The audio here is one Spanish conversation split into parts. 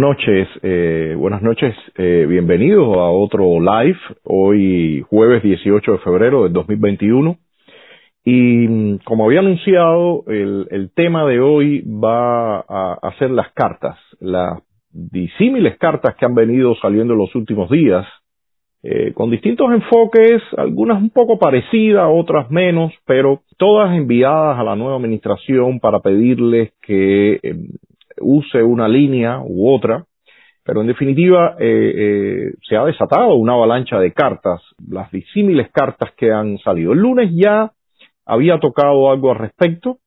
noches. Eh, buenas noches. Eh, bienvenidos a otro live. Hoy jueves 18 de febrero del 2021. Y mm, como había anunciado, el, tema de hoy va a, ser las cartas, las disímiles cartas que han venido saliendo en los últimos días, eh, con distintos enfoques, algunas un poco parecidas, otras menos, pero todas enviadas a la nueva administración para pedirles que eh, use una línea u otra, pero en definitiva eh, eh, se ha desatado una avalancha de cartas, las disímiles cartas que han salido. El lunes ya había tocado algo al respecto,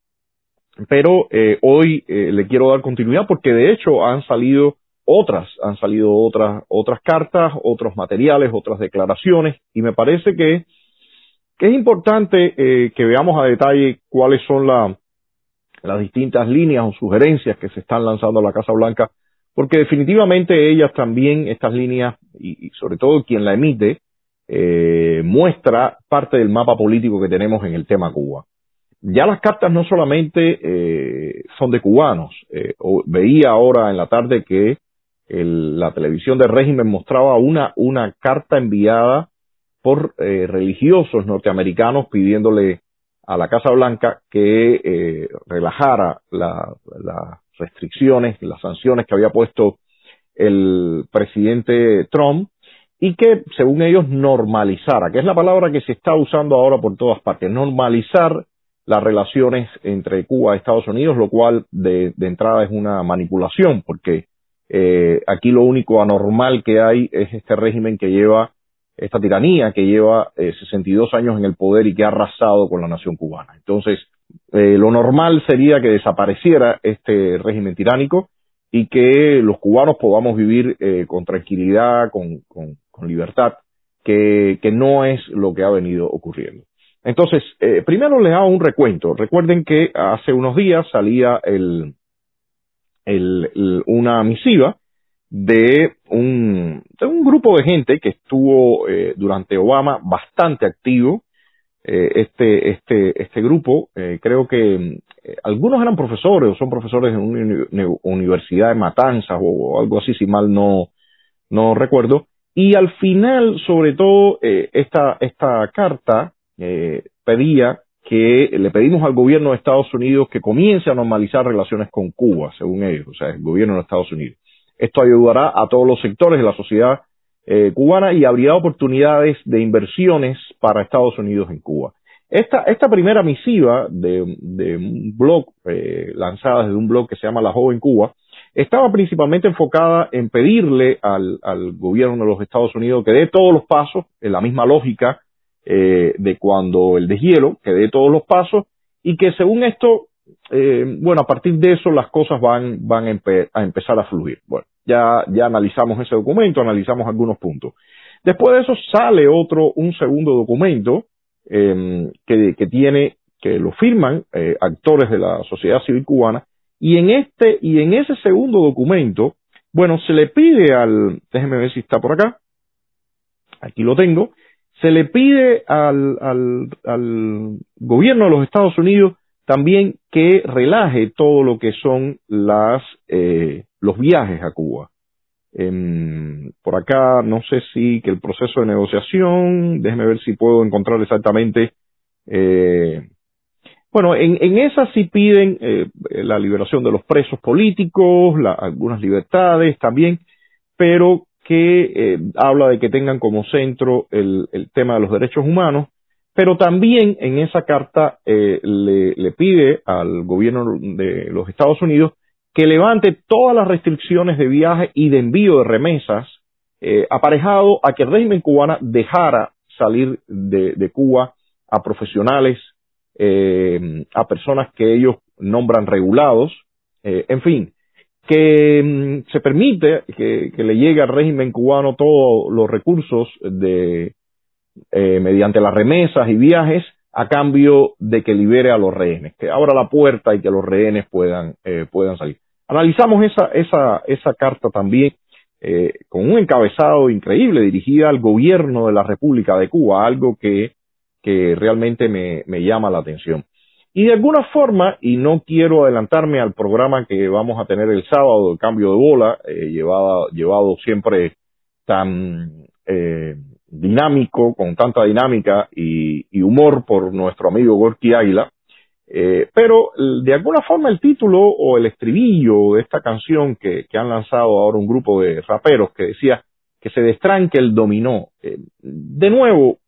pero eh, hoy eh, le quiero dar continuidad porque de hecho han salido otras, han salido otras, otras cartas, otros materiales, otras declaraciones, y me parece que, que es importante eh, que veamos a detalle cuáles son la, las distintas líneas o sugerencias que se están lanzando a la Casa Blanca, porque definitivamente ellas también, estas líneas, y, sobre todo quien la emite, eh, muestra parte del mapa político que tenemos en el tema Cuba. Ya las cartas no solamente eh, son de cubanos, eh, veía ahora en la tarde que el, la televisión del régimen mostraba una, una carta enviada por eh, religiosos norteamericanos pidiéndole a la Casa Blanca que eh, relajara las la restricciones, las sanciones que había puesto el presidente Trump y que, según ellos, normalizara, que es la palabra que se está usando ahora por todas partes, normalizar las relaciones entre Cuba y Estados Unidos, lo cual de, de entrada es una manipulación, porque eh, aquí lo único anormal que hay es este régimen que lleva esta tiranía que lleva eh, 62 años en el poder y que ha arrasado con la nación cubana. Entonces, eh, lo normal sería que desapareciera este régimen tiránico y que los cubanos podamos vivir eh, con tranquilidad, con, con, libertad, que, que, no es lo que ha venido ocurriendo. Entonces, eh, primero les hago un recuento. Recuerden que hace unos días salía el, el, una misiva de un, de un grupo de gente que estuvo eh, durante Obama bastante activo. Eh, este, este, este grupo, eh, creo que eh, algunos eran profesores o son profesores de una universidad de Matanzas o, algo así, si mal no, no recuerdo. Y al final, sobre todo, eh, esta, esta carta pedía que le pedimos al gobierno de Estados Unidos que comience a normalizar relaciones con Cuba, según ellos, o sea, el gobierno de Estados Unidos. Esto ayudará a todos los sectores de la sociedad eh, cubana y abrirá oportunidades de inversiones para Estados Unidos en Cuba. Esta, esta primera misiva de, un blog, eh, lanzada desde un blog que se llama La Joven Cuba, estaba principalmente enfocada en pedirle al, al gobierno de los Estados Unidos que dé todos los pasos, en la misma lógica eh, de cuando el deshielo, que dé todos los pasos y que según esto eh, bueno, a partir de eso las cosas van, van a, empe a, empezar a fluir. Bueno, ya, ya analizamos ese documento, analizamos algunos puntos. Después de eso sale otro, un segundo documento eh, que, que, tiene, que lo firman eh, actores de la sociedad civil cubana, y en este, y en ese segundo documento, bueno, se le pide al, déjeme ver si está por acá, aquí lo tengo, se le pide al, al, al gobierno de los Estados Unidos también que relaje todo lo que son las eh, los viajes a Cuba. Eh, por acá no sé si que el proceso de negociación, déjeme ver si puedo encontrar exactamente. Eh, bueno, en, en esa sí piden eh, la liberación de los presos políticos, la, algunas libertades también, pero que eh, habla de que tengan como centro el, el tema de los derechos humanos pero también en esa carta eh, le, le, pide al gobierno de los Estados Unidos que levante todas las restricciones de viaje y de envío de remesas eh, aparejado a que el régimen cubano dejara salir de, de Cuba a profesionales, eh, a personas que ellos nombran regulados, eh, en fin, que mm, se permite que, que, le llegue al régimen cubano todos los recursos de, eh, mediante las remesas y viajes a cambio de que libere a los rehenes, que abra la puerta y que los rehenes puedan, eh, puedan salir. Analizamos esa, esa, esa carta también eh, con un encabezado increíble dirigida al gobierno de la República de Cuba, algo que, que realmente me, me llama la atención. Y de alguna forma, y no quiero adelantarme al programa que vamos a tener el sábado, el cambio de bola, eh, llevado, llevado siempre tan eh, dinámico, con tanta dinámica y, humor por nuestro amigo Gorky Águila, eh, pero de alguna forma el título o el estribillo de esta canción que, que han lanzado ahora un grupo de raperos que decía que se destranque el dominó. Eh, de nuevo,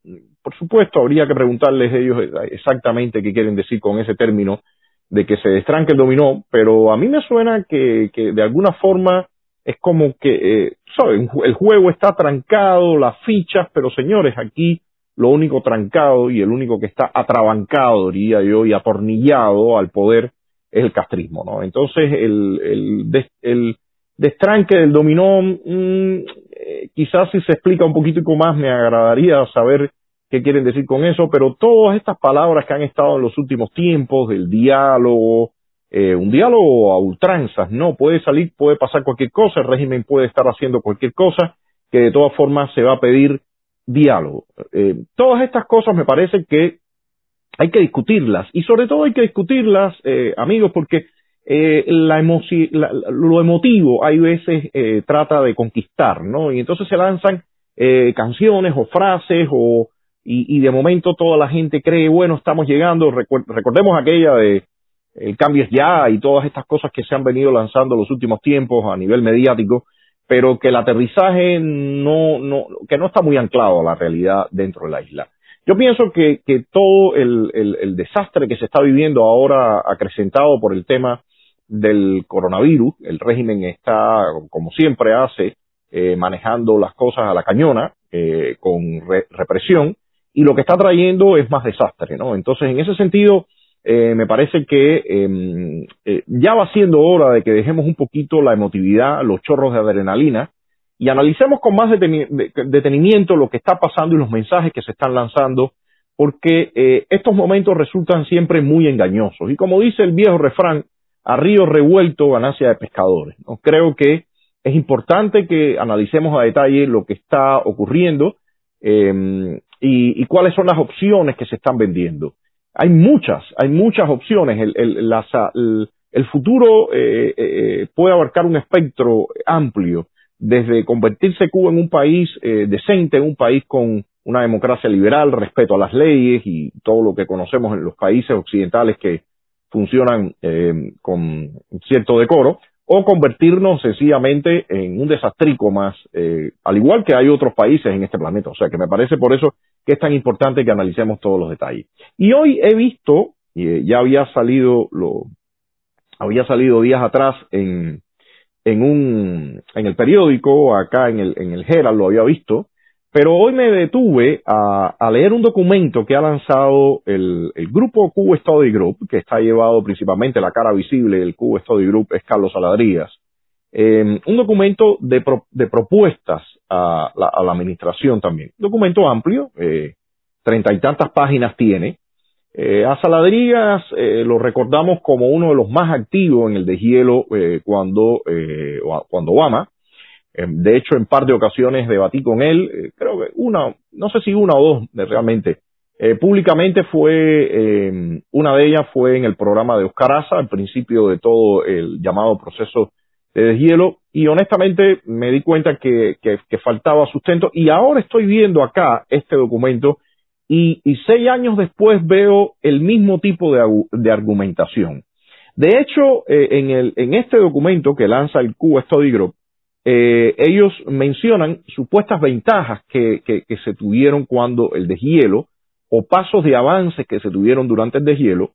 por supuesto, habría que preguntarles ellos exactamente qué quieren decir con ese término de que se destranque el dominó, pero a mí me suena que, que de alguna forma es como que, eh. El juego está trancado, las fichas, pero señores, aquí lo único trancado y el único que está atrabancado, diría yo, y atornillado al poder es el castrismo, ¿no? Entonces, el, el, el destranque del dominó, mm, eh, quizás si se explica un poquito más me agradaría saber qué quieren decir con eso, pero todas estas palabras que han estado en los últimos tiempos, del diálogo, eh, un diálogo a ultranzas, no, puede salir, puede pasar cualquier cosa, el régimen puede estar haciendo cualquier cosa, que de todas formas se va a pedir diálogo. Eh, todas estas cosas me parece que hay que discutirlas y sobre todo hay que discutirlas, eh, amigos, porque eh, la lo emotivo hay veces eh, trata de conquistar, ¿no? Y entonces se lanzan canciones o frases o y, y, de momento toda la gente cree, bueno, estamos llegando, recordemos aquella de el cambio es ya y todas estas cosas que se han venido lanzando los últimos tiempos a nivel mediático, pero que el aterrizaje no, no, que no está muy anclado a la realidad dentro de la isla. Yo pienso que, que todo el, el, desastre que se está viviendo ahora acrecentado por el tema del coronavirus, el régimen está, como siempre hace, eh, manejando las cosas a la cañona, eh, con represión, y lo que está trayendo es más desastre, ¿no? Entonces, en ese sentido, eh, me parece que em, eh, ya va siendo hora de que dejemos un poquito la emotividad, los chorros de adrenalina y analicemos con más detenimiento lo que está pasando y los mensajes que se están lanzando, porque eh, estos momentos resultan siempre muy engañosos. Y como dice el viejo refrán, a río revuelto, ganancia de pescadores. ¿no? Creo que es importante que analicemos a detalle lo que está ocurriendo em, y, y cuáles son las opciones que se están vendiendo hay muchas, hay muchas opciones. El, futuro eh, eh, puede abarcar un espectro amplio, desde convertirse Cuba en un país eh, decente, en un país con una democracia liberal, respeto a las leyes y todo lo que conocemos en los países occidentales que funcionan con cierto decoro, o convertirnos sencillamente en un desastrico más, eh, al igual que hay otros países en este planeta. O sea que me parece por eso que es tan importante que analicemos todos los detalles. Y hoy he visto, eh, ya había salido, lo, había salido días atrás en, en un, en el periódico, acá en el, en el Herald lo había visto, pero hoy me detuve a, a leer un documento que ha lanzado el, el grupo Cuba Study Group, que está llevado principalmente la cara visible del Cuba Study Group es Carlos Saladrías. Eh, un documento de, pro, de propuestas a la, a la, administración también. Documento amplio, eh, treinta y tantas páginas tiene. Eh, a Saladrías eh, lo recordamos como uno de los más activos en el deshielo eh, cuando, cuando Obama Em, de hecho, en par de ocasiones debatí con él, creo que una, no sé si una o dos realmente. Públicamente fue, em, una de ellas fue en el programa de Oscar Asa, al principio de todo el llamado proceso de deshielo, y honestamente me di cuenta que, que, faltaba sustento, y ahora estoy viendo acá este documento, y, y seis años después veo el mismo tipo de, de argumentación. De hecho, eh, en, el, en este documento que lanza el Cuba Study Group, eh, ellos mencionan supuestas ventajas que, que, que, se tuvieron cuando el deshielo o pasos de avances que se tuvieron durante el deshielo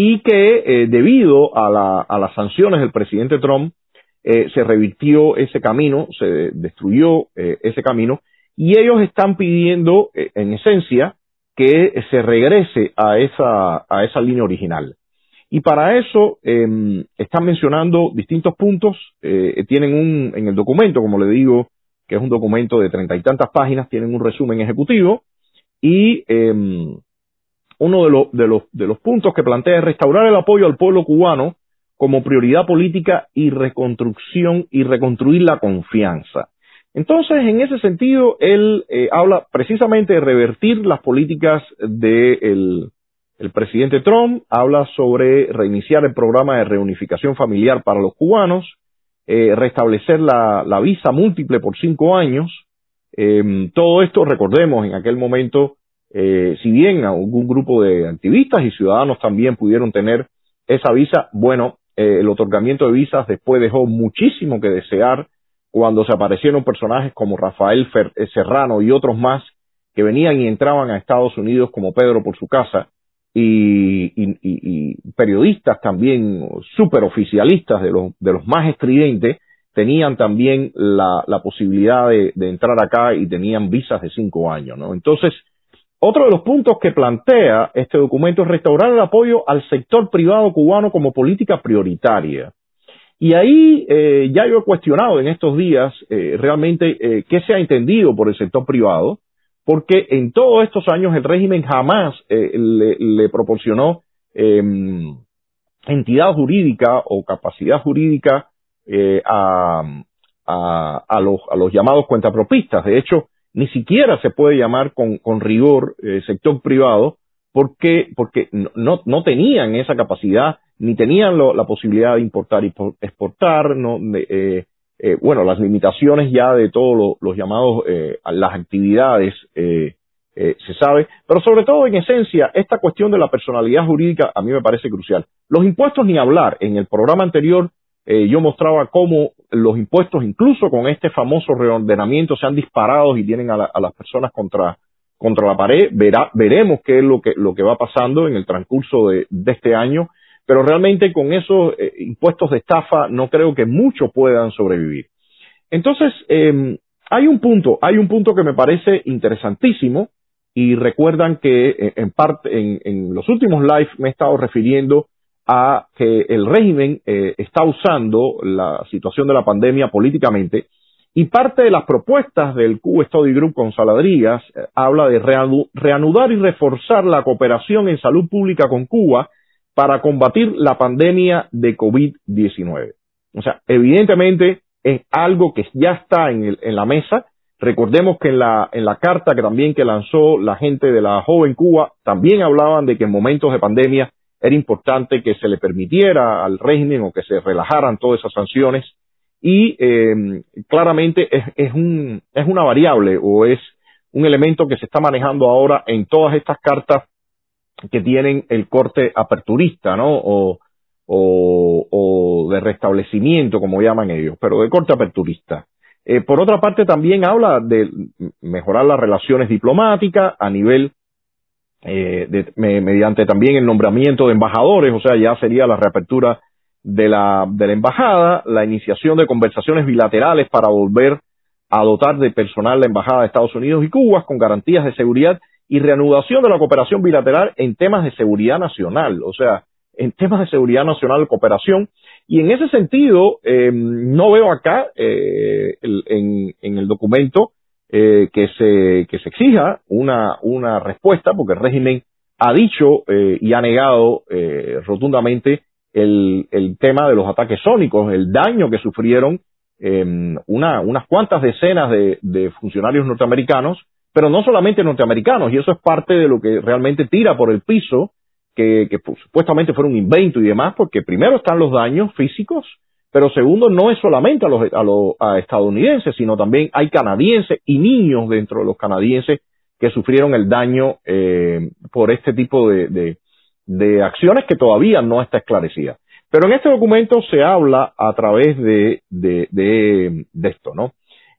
y que eh, debido a, la, a, las sanciones del presidente Trump eh, se revirtió ese camino, se destruyó eh, ese camino y ellos están pidiendo eh, en esencia que se regrese a esa, a esa línea original. Y para eso eh, están mencionando distintos puntos, tienen un, en el documento, como le digo, que es un documento de treinta y tantas páginas, tienen un resumen ejecutivo y eh, uno de, lo, de, los, de los puntos que plantea es restaurar el apoyo al pueblo cubano como prioridad política y reconstrucción y reconstruir la confianza. Entonces, en ese sentido, él eh, habla precisamente de revertir las políticas del el presidente Trump habla sobre reiniciar el programa de reunificación familiar para los cubanos, eh, restablecer la, visa múltiple por cinco años. Em, todo esto, recordemos, en aquel momento, eh, si bien algún grupo de activistas y ciudadanos también pudieron tener esa visa, bueno, eh, el otorgamiento de visas después dejó muchísimo que desear cuando se aparecieron personajes como Rafael Serrano y otros más que venían y entraban a Estados Unidos como Pedro por su casa y, periodistas también súper oficialistas de los, de los más estridentes tenían también la, posibilidad de, entrar acá y tenían visas de cinco años, ¿no? Entonces, otro de los puntos que plantea este documento es restaurar el apoyo al sector privado cubano como política prioritaria. Y ahí eh, ya yo he cuestionado en estos días eh, realmente eh, qué se ha entendido por el sector privado, porque en todos estos años el régimen jamás eh, le, proporcionó em, entidad jurídica o capacidad jurídica eh, a, los, a los llamados cuentapropistas. De hecho, ni siquiera se puede llamar con, con rigor eh, sector privado porque, porque no, no tenían esa capacidad ni tenían la posibilidad de importar y exportar, no, eh, eh, bueno, las limitaciones ya de todos los llamados, eh, las actividades, se sabe, pero sobre todo en esencia, esta cuestión de la personalidad jurídica a mí me parece crucial. Los impuestos ni hablar. En el programa anterior yo mostraba cómo los impuestos, incluso con este famoso reordenamiento, se han disparado y tienen a, las personas contra, contra la pared. Verá, veremos qué es lo que, lo que va pasando en el transcurso de, este año pero realmente con esos eh, impuestos de estafa no creo que muchos puedan sobrevivir. Entonces, em, hay un punto, hay un punto que me parece interesantísimo y recuerdan que eh, en parte, en, los últimos live me he estado refiriendo a que el régimen eh, está usando la situación de la pandemia políticamente y parte de las propuestas del Cuba Study Group con Saladrías habla de reanudar y reforzar la cooperación en salud pública con Cuba para combatir la pandemia de COVID-19. O sea, evidentemente es algo que ya está en, la mesa. Recordemos que en la, en la carta que también que lanzó la gente de la joven Cuba, también hablaban de que en momentos de pandemia era importante que se le permitiera al régimen o que se relajaran todas esas sanciones y em, claramente es, es, un, es una variable o es un elemento que se está manejando ahora en todas estas cartas que tienen el corte aperturista, ¿no? O, o, de restablecimiento, como llaman ellos, pero de corte aperturista. Eh, por otra parte, también habla de mejorar las relaciones diplomáticas a nivel eh, de, mediante también el nombramiento de embajadores, o sea, ya sería la reapertura de la, de la embajada, la iniciación de conversaciones bilaterales para volver a dotar de personal la embajada de Estados Unidos y Cuba con garantías de seguridad y reanudación de la cooperación bilateral en temas de seguridad nacional, o sea, en temas de seguridad nacional, cooperación. Y en ese sentido, eh, no veo acá eh, en, el documento eh, que, se, que se exija una, una respuesta, porque el régimen ha dicho y ha negado rotundamente el, el tema de los ataques sónicos, el daño que sufrieron una, unas cuantas decenas de, de funcionarios norteamericanos pero no solamente norteamericanos, y eso es parte de lo que realmente tira por el piso, que, que pues, supuestamente fue un invento y demás, porque primero están los daños físicos, pero segundo no es solamente a los, a los estadounidenses, sino también hay canadienses y niños dentro de los canadienses que sufrieron el daño eh, por este tipo de, de, de acciones que todavía no está esclarecida. Pero en este documento se habla a través de, de esto, ¿no?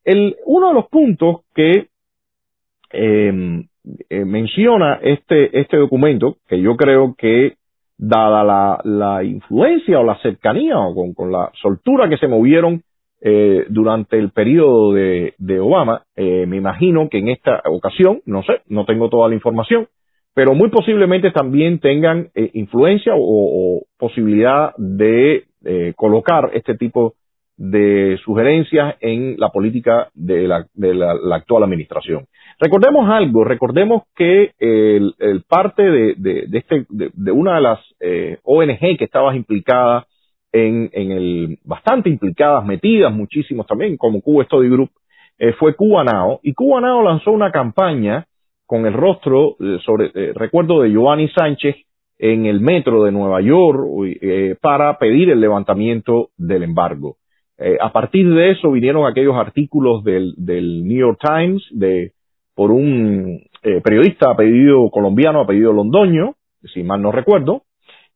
El, uno de los puntos que eh, eh, menciona este, este documento, que yo creo que dada la, la influencia o la cercanía o con, con la soltura que se movieron eh, durante el periodo de, de Obama, eh, me imagino que en esta ocasión, no sé, no tengo toda la información, pero muy posiblemente también tengan eh, influencia o, o, posibilidad de eh, colocar este tipo de sugerencias en la política de la, de la, actual administración. Recordemos algo, recordemos que el, el parte de, de, de este, de, una de las eh, ONG que estaba implicada en, en el, bastante implicadas, metidas muchísimos también, como Cuba Study Group, eh, fue Cubanao, y Cubanao lanzó una campaña con el rostro, eh, sobre, recuerdo de Giovanni Sánchez, en el metro de Nueva York eh, para pedir el levantamiento del embargo. Eh, a partir de eso vinieron aquellos artículos del, del New York Times de, por un eh, periodista apellido colombiano, apellido Londoño, si mal no recuerdo,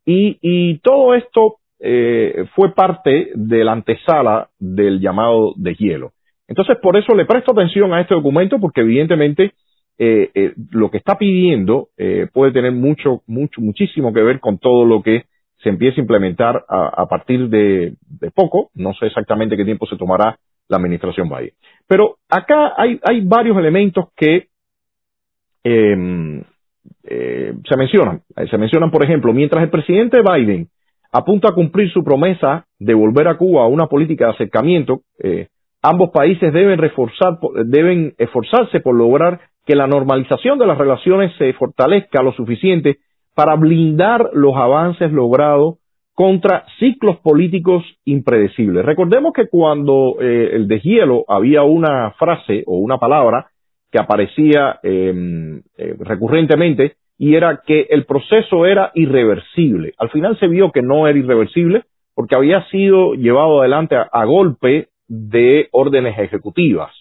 y, y todo esto eh, fue parte de la antesala del llamado de hielo. Entonces, por eso le presto atención a este documento, porque evidentemente eh, eh, lo que está pidiendo eh, puede tener mucho, mucho, muchísimo que ver con todo lo que se empiece a implementar a, partir de, poco. No sé exactamente qué tiempo se tomará la administración Biden. Pero acá hay, varios elementos que em, se mencionan. Se mencionan, por ejemplo, mientras el presidente Biden apunta a cumplir su promesa de volver a Cuba a una política de acercamiento, ambos países deben reforzar, deben esforzarse por lograr que la normalización de las relaciones se fortalezca lo suficiente para blindar los avances logrados contra ciclos políticos impredecibles. Recordemos que cuando eh, el deshielo había una frase o una palabra que aparecía em, eh, recurrentemente y era que el proceso era irreversible. Al final se vio que no era irreversible porque había sido llevado adelante a golpe de órdenes ejecutivas.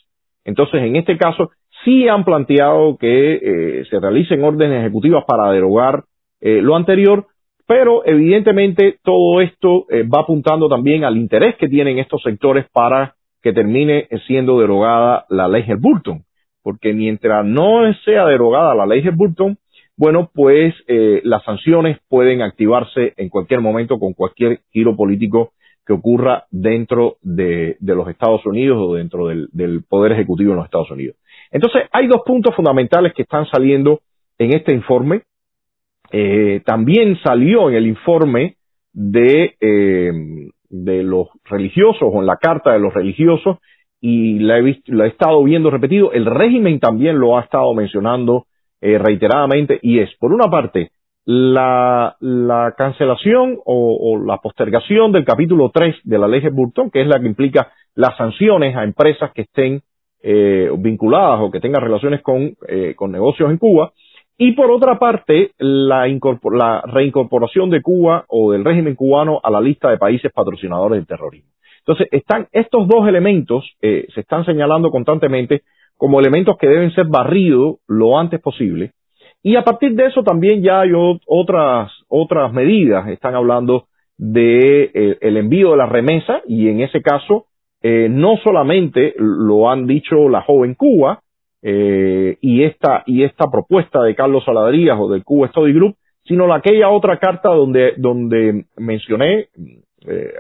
Entonces, en este caso, sí han planteado que eh, se realicen órdenes ejecutivas para derogar eh, lo anterior, pero evidentemente todo esto eh, va apuntando también al interés que tienen estos sectores para que termine siendo derogada la ley Burton, porque mientras no sea derogada la ley Burton, bueno, pues las sanciones pueden activarse en cualquier momento con cualquier giro político que ocurra dentro de, los Estados Unidos o dentro del Poder Ejecutivo en los Estados Unidos. Entonces, hay dos puntos fundamentales que están saliendo en este informe. Eh, también salió en el informe de, eh, de los religiosos o en la carta de los religiosos y la he, he estado viendo repetido. El régimen también lo ha estado mencionando eh, reiteradamente y es, por una parte, la, la cancelación o, o, la postergación del capítulo 3 de la ley de Burton, que es la que implica las sanciones a empresas que estén eh, vinculadas o que tengan relaciones con, eh, con negocios en Cuba. Y por otra parte, la, la reincorporación de Cuba o del régimen cubano a la lista de países patrocinadores del terrorismo. Entonces, están estos dos elementos eh, se están señalando constantemente como elementos que deben ser barridos lo antes posible. Y a partir de eso también ya hay otras otras medidas. Están hablando de eh, el envío de la remesa y en ese caso eh, no solamente lo han dicho la joven Cuba eh, y esta y esta propuesta de Carlos Saladrías o del Cuba Study Group, sino la, aquella otra carta donde donde mencioné eh,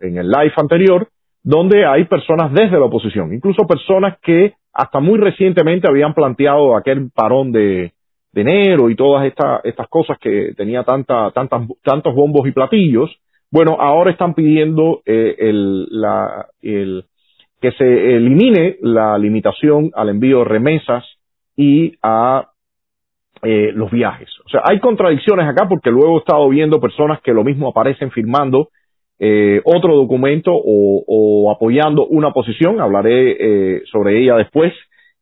en el live anterior, donde hay personas desde la oposición, incluso personas que hasta muy recientemente habían planteado aquel parón de, de enero y todas estas estas cosas que tenía tanta, tantas, tantos bombos y platillos, bueno, ahora están pidiendo eh, el, la, el, que se elimine la limitación al envío de remesas y a eh, los viajes. O sea, hay contradicciones acá porque luego he estado viendo personas que lo mismo aparecen firmando eh, otro documento o, apoyando una posición, hablaré eh, sobre ella después,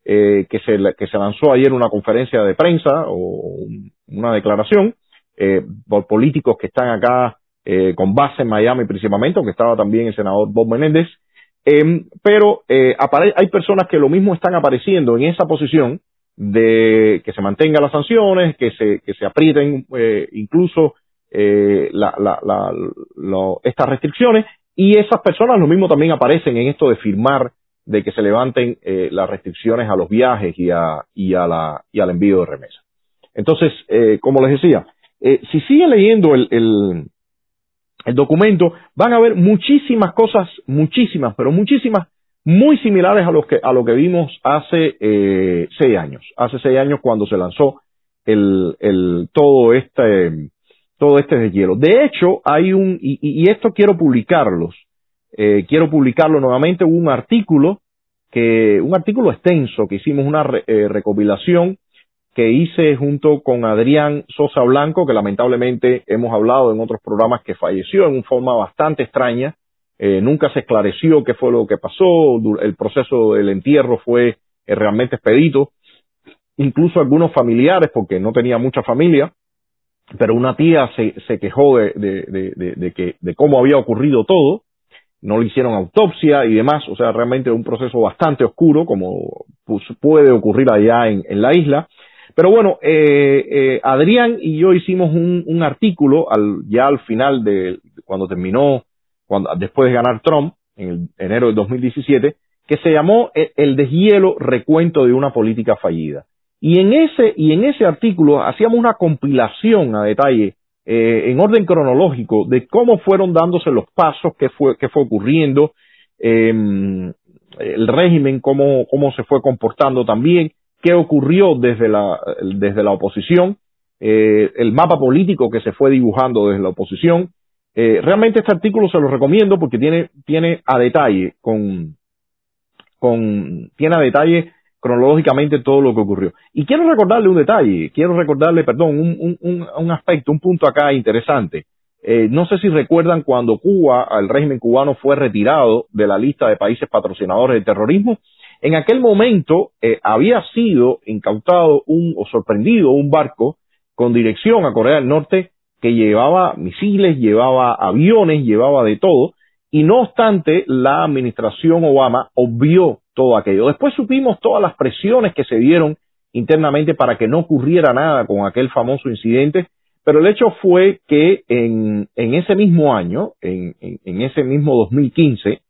eh, que, se, que se lanzó ayer una conferencia de prensa o una declaración eh, por políticos que están acá eh, con base en Miami principalmente, aunque estaba también el senador Bob Menéndez. Eh, pero eh, hay personas que lo mismo están apareciendo en esa posición de que se mantengan las sanciones, que se, que se aprieten eh, incluso eh, la, la, la, estas restricciones, y esas personas lo mismo también aparecen en esto de firmar de que se levanten eh, las restricciones a los viajes y, a, y, a la, y al envío de remesas. Entonces, eh, como les decía, si sigue leyendo el, el documento, van a ver muchísimas cosas, muchísimas, pero muchísimas, muy similares a lo que, a lo que vimos hace eh, seis años. Hace seis años cuando se lanzó el, el, todo este, todo este deshielo. De hecho, hay un, y, esto quiero publicarlos, eh, quiero publicarlo nuevamente, un artículo que, un artículo extenso que hicimos una eh, recopilación que hice junto con Adrián Sosa Blanco, que lamentablemente hemos hablado en otros programas que falleció en una forma bastante extraña. Eh, nunca se esclareció qué fue lo que pasó, el proceso del entierro fue eh, realmente expedito. Incluso algunos familiares, porque no tenía mucha familia, pero una tía se, se quejó de, de, de, de, que, de cómo había ocurrido todo, no le hicieron autopsia y demás, o sea, realmente un proceso bastante oscuro, como pues, puede ocurrir allá en, en la isla. Pero bueno, eh, eh, Adrián y yo hicimos un, artículo al, ya al final de cuando terminó, cuando, después de ganar Trump, en el, enero del 2017, que se llamó El, el deshielo recuento de una política fallida. Y en ese, y en ese artículo hacíamos una compilación a detalle, eh, en orden cronológico, de cómo fueron dándose los pasos, qué fue, qué fue ocurriendo, eh, el régimen, cómo, cómo se fue comportando también, qué ocurrió desde la, desde la oposición, eh, el mapa político que se fue dibujando desde la oposición. Eh, realmente este artículo se lo recomiendo porque tiene, tiene a detalle, con, con, tiene a detalle cronológicamente todo lo que ocurrió. Y quiero recordarle un detalle, quiero recordarle, perdón, un, un, un aspecto, un punto acá interesante. Eh, no sé si recuerdan cuando Cuba, el régimen cubano fue retirado de la lista de países patrocinadores del terrorismo. En aquel momento eh, había sido incautado un, o sorprendido un barco con dirección a Corea del Norte que llevaba misiles, llevaba aviones, llevaba de todo, y no obstante, la administración Obama obvió todo aquello. Después supimos todas las presiones que se dieron internamente para que no ocurriera nada con aquel famoso incidente, pero el hecho fue que en, en ese mismo año, en, en, en, ese mismo 2015,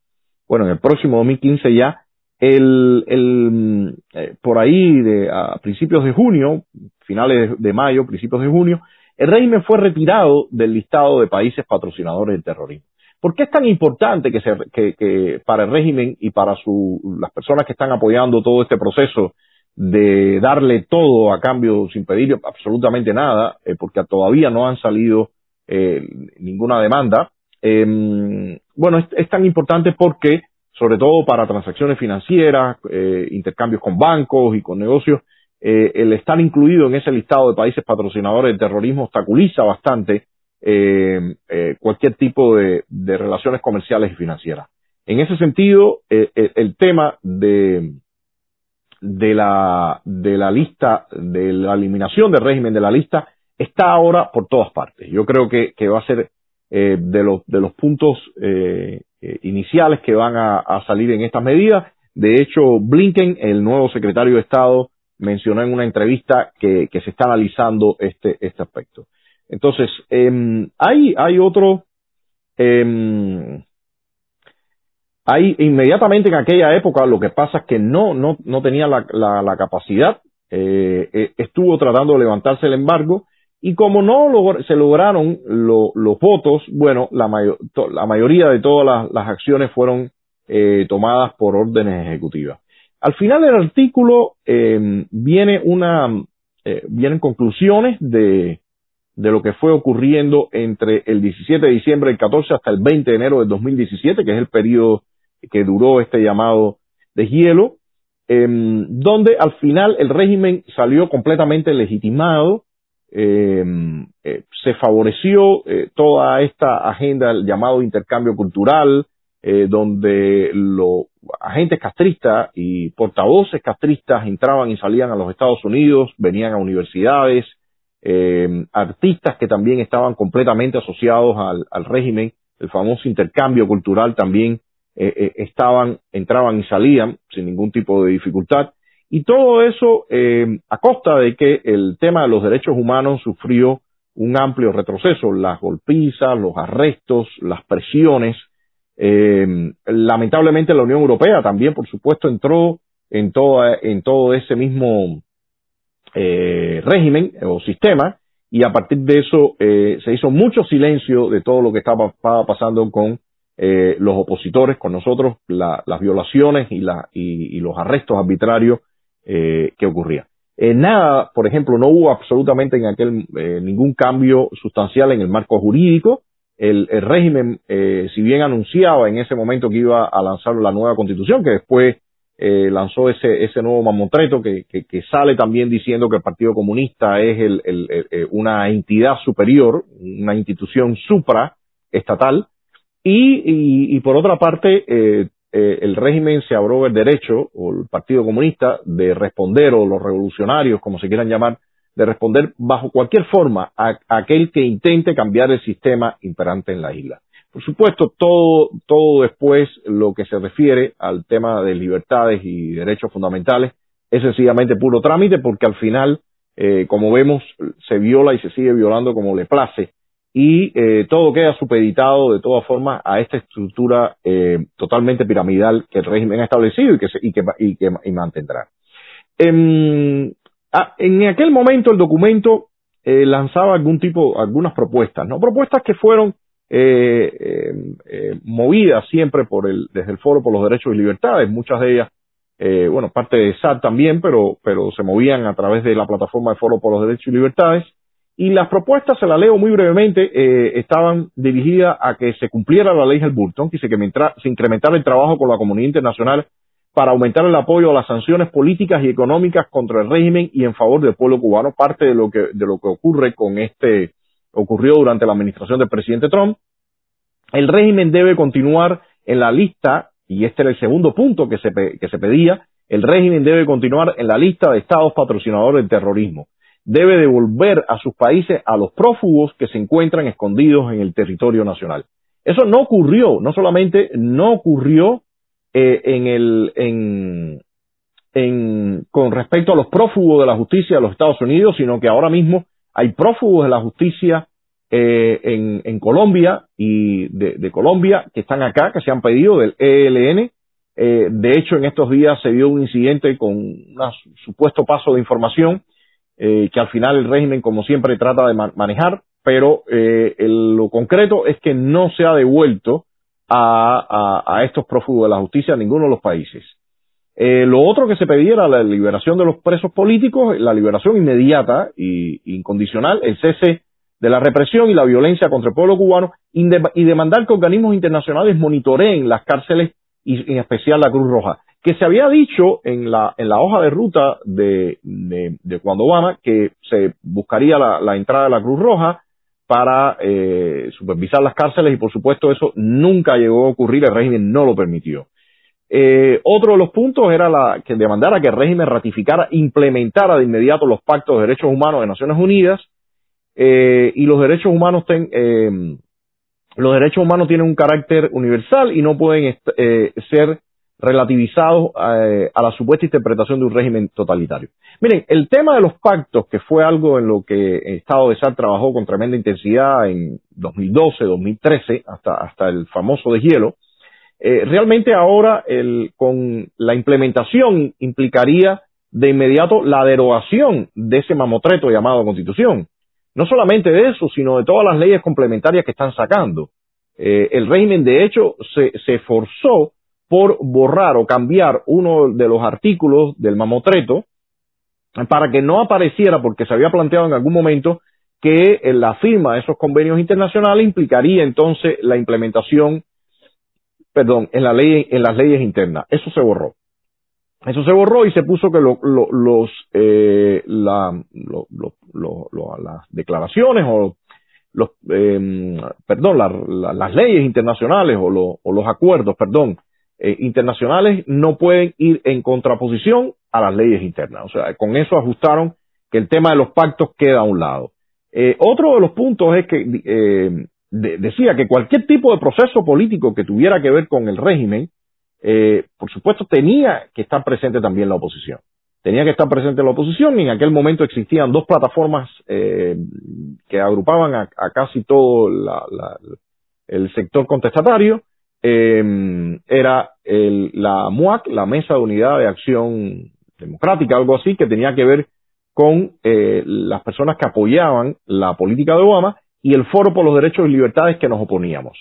bueno, en el próximo 2015 ya, el, el, eh, por ahí de, a principios de junio, finales de mayo, principios de junio, el régimen fue retirado del listado de países patrocinadores del terrorismo. ¿Por qué es tan importante que, se, que, que para el régimen y para su, las personas que están apoyando todo este proceso de darle todo a cambio sin pedir absolutamente nada, eh, porque todavía no han salido eh, ninguna demanda? Eh, bueno, es, es, tan importante porque, sobre todo para transacciones financieras, eh, intercambios con bancos y con negocios, eh, el estar incluido en ese listado de países patrocinadores del terrorismo obstaculiza bastante eh, cualquier tipo de, relaciones comerciales y financieras. En ese sentido, el, el, tema de, de, la, de la lista, de la eliminación del régimen de la lista, está ahora por todas partes. Yo creo que, que va a ser eh, de, los, de los puntos eh, iniciales que van a, salir en estas medidas. De hecho, Blinken, el nuevo secretario de Estado, mencionó en una entrevista que, que se está analizando este, este aspecto. Entonces, eh, hay, hay otro, eh, hay inmediatamente en aquella época lo que pasa es que no, no, no tenía la, la, la capacidad, eh, eh, estuvo tratando de levantarse el embargo y como no se lograron lo, los votos, bueno, la, mayor, la mayoría de todas las, acciones fueron eh, tomadas por órdenes ejecutivas. Al final del artículo eh, viene una, eh, vienen conclusiones de, de lo que fue ocurriendo entre el 17 de diciembre del 14 hasta el 20 de enero del 2017, que es el periodo que duró este llamado de hielo, eh, donde al final el régimen salió completamente legitimado, eh, eh, se favoreció eh, toda esta agenda, el llamado intercambio cultural, eh, donde los agentes castristas y portavoces castristas entraban y salían a los Estados Unidos, venían a universidades, artistas que también estaban completamente asociados al, al, régimen, el famoso intercambio cultural también estaban, entraban y salían sin ningún tipo de dificultad. Y todo eso eh, a costa de que el tema de los derechos humanos sufrió un amplio retroceso, las golpizas, los arrestos, las presiones. Eh, lamentablemente la Unión Europea también, por supuesto, entró en todo, en todo ese mismo eh, régimen o sistema y a partir de eso eh, se hizo mucho silencio de todo lo que estaba, estaba pasando con eh, los opositores, con nosotros, la, las violaciones y, la, y, los arrestos arbitrarios eh, que ocurrían. Eh, nada, por ejemplo, no hubo absolutamente en aquel eh, ningún cambio sustancial en el marco jurídico. El, régimen, eh, si bien anunciaba en ese momento que iba a lanzar la nueva constitución, que después eh, lanzó ese, ese nuevo mamotreto que, que, sale también diciendo que el Partido Comunista es el, una entidad superior, una institución supraestatal, y, y por otra parte, eh, el régimen se abrió el derecho, o el Partido Comunista, de responder, o los revolucionarios, como se quieran llamar, de responder bajo cualquier forma a, aquel que intente cambiar el sistema imperante en la isla. Por supuesto, todo, todo después lo que se refiere al tema de libertades y derechos fundamentales es sencillamente puro trámite porque al final, eh, como vemos, se viola y se sigue violando como le place y eh, todo queda supeditado de todas formas a esta estructura eh, totalmente piramidal que el régimen ha establecido y que, y que, y que y mantendrá. En, en, aquel momento el documento eh, lanzaba algún tipo, algunas propuestas, no propuestas que fueron eh, eh, movidas siempre por el, desde el Foro por los Derechos y Libertades, muchas de ellas, bueno, parte de SAT también, pero, pero se movían a través de la plataforma de Foro por los Derechos y Libertades. Y las propuestas, se las leo muy brevemente, estaban dirigidas a que se cumpliera la ley del Burton, que se, se incrementara el trabajo con la comunidad internacional para aumentar el apoyo a las sanciones políticas y económicas contra el régimen y en favor del pueblo cubano, parte de lo que, de lo que ocurre con este, ocurrió durante la administración del presidente Trump. El régimen debe continuar en la lista, y este era el segundo punto que se, que se pedía, el régimen debe continuar en la lista de estados patrocinadores del terrorismo. Debe devolver a sus países a los prófugos que se encuentran escondidos en el territorio nacional. Eso no ocurrió, no solamente no ocurrió eh, en el, en, en, con respecto a los prófugos de la justicia de los Estados Unidos, sino que ahora mismo hay prófugos de la justicia eh, en, en, Colombia y de, de, Colombia que están acá, que se han pedido del ELN. Eh, de hecho, en estos días se dio un incidente con un supuesto paso de información eh, que al final el régimen, como siempre, trata de manejar, pero eh, el, lo concreto es que no se ha devuelto a, a, estos prófugos de la justicia en ninguno de los países. Eh, lo otro que se pedía era la liberación de los presos políticos, la liberación inmediata e incondicional, el cese de la represión y la violencia contra el pueblo cubano y, demandar que organismos internacionales monitoreen las cárceles y en especial la Cruz Roja. Que se había dicho en la, en la hoja de ruta de, de, cuando Obama que se buscaría la, la entrada de la Cruz Roja, para eh, supervisar las cárceles y por supuesto eso nunca llegó a ocurrir, el régimen no lo permitió. Eh, otro de los puntos era la que demandara que el régimen ratificara, implementara de inmediato los pactos de derechos humanos de Naciones Unidas eh, y los derechos humanos ten, eh, los derechos humanos tienen un carácter universal y no pueden eh, ser relativizados eh, a la supuesta interpretación de un régimen totalitario. Miren, el tema de los pactos, que fue algo en lo que el Estado de SAR trabajó con tremenda intensidad en 2012, 2013, hasta, hasta el famoso de hielo, eh, realmente ahora el, con la implementación implicaría de inmediato la derogación de ese mamotreto llamado Constitución. No solamente de eso, sino de todas las leyes complementarias que están sacando. Eh, el régimen, de hecho, se, se esforzó por borrar o cambiar uno de los artículos del mamotreto para que no apareciera, porque se había planteado en algún momento que la firma de esos convenios internacionales implicaría entonces la implementación, perdón, en la ley, en las leyes internas. Eso se borró. Eso se borró y se puso que lo, los, eh, la, las declaraciones o los, eh, perdón, las leyes internacionales o, o los acuerdos, perdón, eh, internacionales no pueden ir en contraposición a las leyes internas. O sea, con eso ajustaron que el tema de los pactos queda a un lado. Eh, otro de los puntos es que eh, decía que cualquier tipo de proceso político que tuviera que ver con el régimen, por supuesto, tenía que estar presente también la oposición. Tenía que estar presente la oposición y en aquel momento existían dos plataformas que agrupaban a, casi todo el sector contestatario eh, era el, la MUAC, la Mesa de Unidad de Acción Democrática, algo así, que tenía que ver con eh, las personas que apoyaban la política de Obama y el Foro por los Derechos y Libertades que nos oponíamos.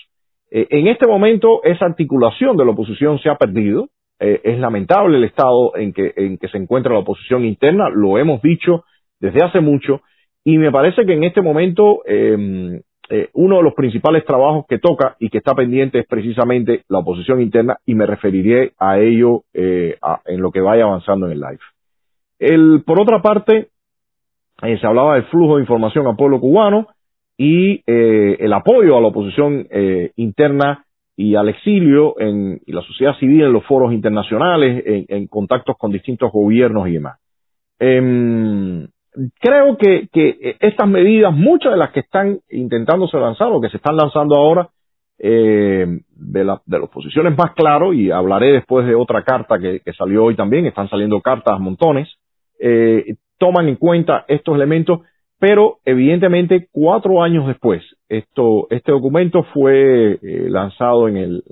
Eh, en este momento esa articulación de la oposición se ha perdido. Eh, es lamentable el estado en que, en que se encuentra la oposición interna, lo hemos dicho desde hace mucho, y me parece que en este momento eh, eh, uno de los principales trabajos que toca y que está pendiente es precisamente la oposición interna y me referiré a ello eh, en lo que vaya avanzando en el live. Por otra parte, eh, se hablaba del flujo de información al pueblo cubano y el apoyo a la oposición interna y al exilio en y la sociedad civil en los foros internacionales, en, en contactos con distintos gobiernos y demás. Creo que, que estas medidas, muchas de las que están intentándose lanzar o que se están lanzando ahora, eh, de, la, de las posiciones más claro, y hablaré después de otra carta que, que salió hoy también, están saliendo cartas montones, eh, toman en cuenta estos elementos, pero evidentemente cuatro años después, esto, este documento fue eh, lanzado en el,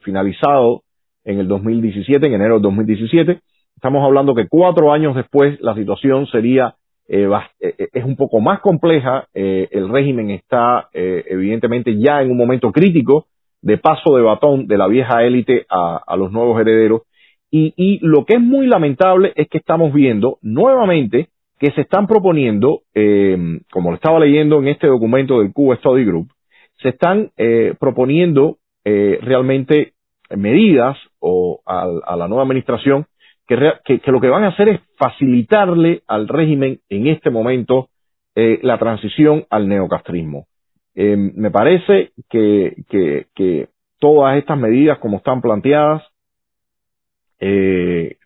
finalizado en el 2017, en enero del 2017, estamos hablando que cuatro años después la situación sería eh, eh, eh, es un poco más compleja, el régimen está evidentemente ya en un momento crítico de paso de batón de la vieja élite a, los nuevos herederos. Y, y, lo que es muy lamentable es que estamos viendo nuevamente que se están proponiendo, como lo estaba leyendo en este documento del Cuba Study Group, se están proponiendo realmente medidas o a la nueva administración que, lo que van a hacer es facilitarle al régimen en este momento eh, la transición al neocastrismo. Eh, me parece que, que, todas estas medidas como están planteadas eh,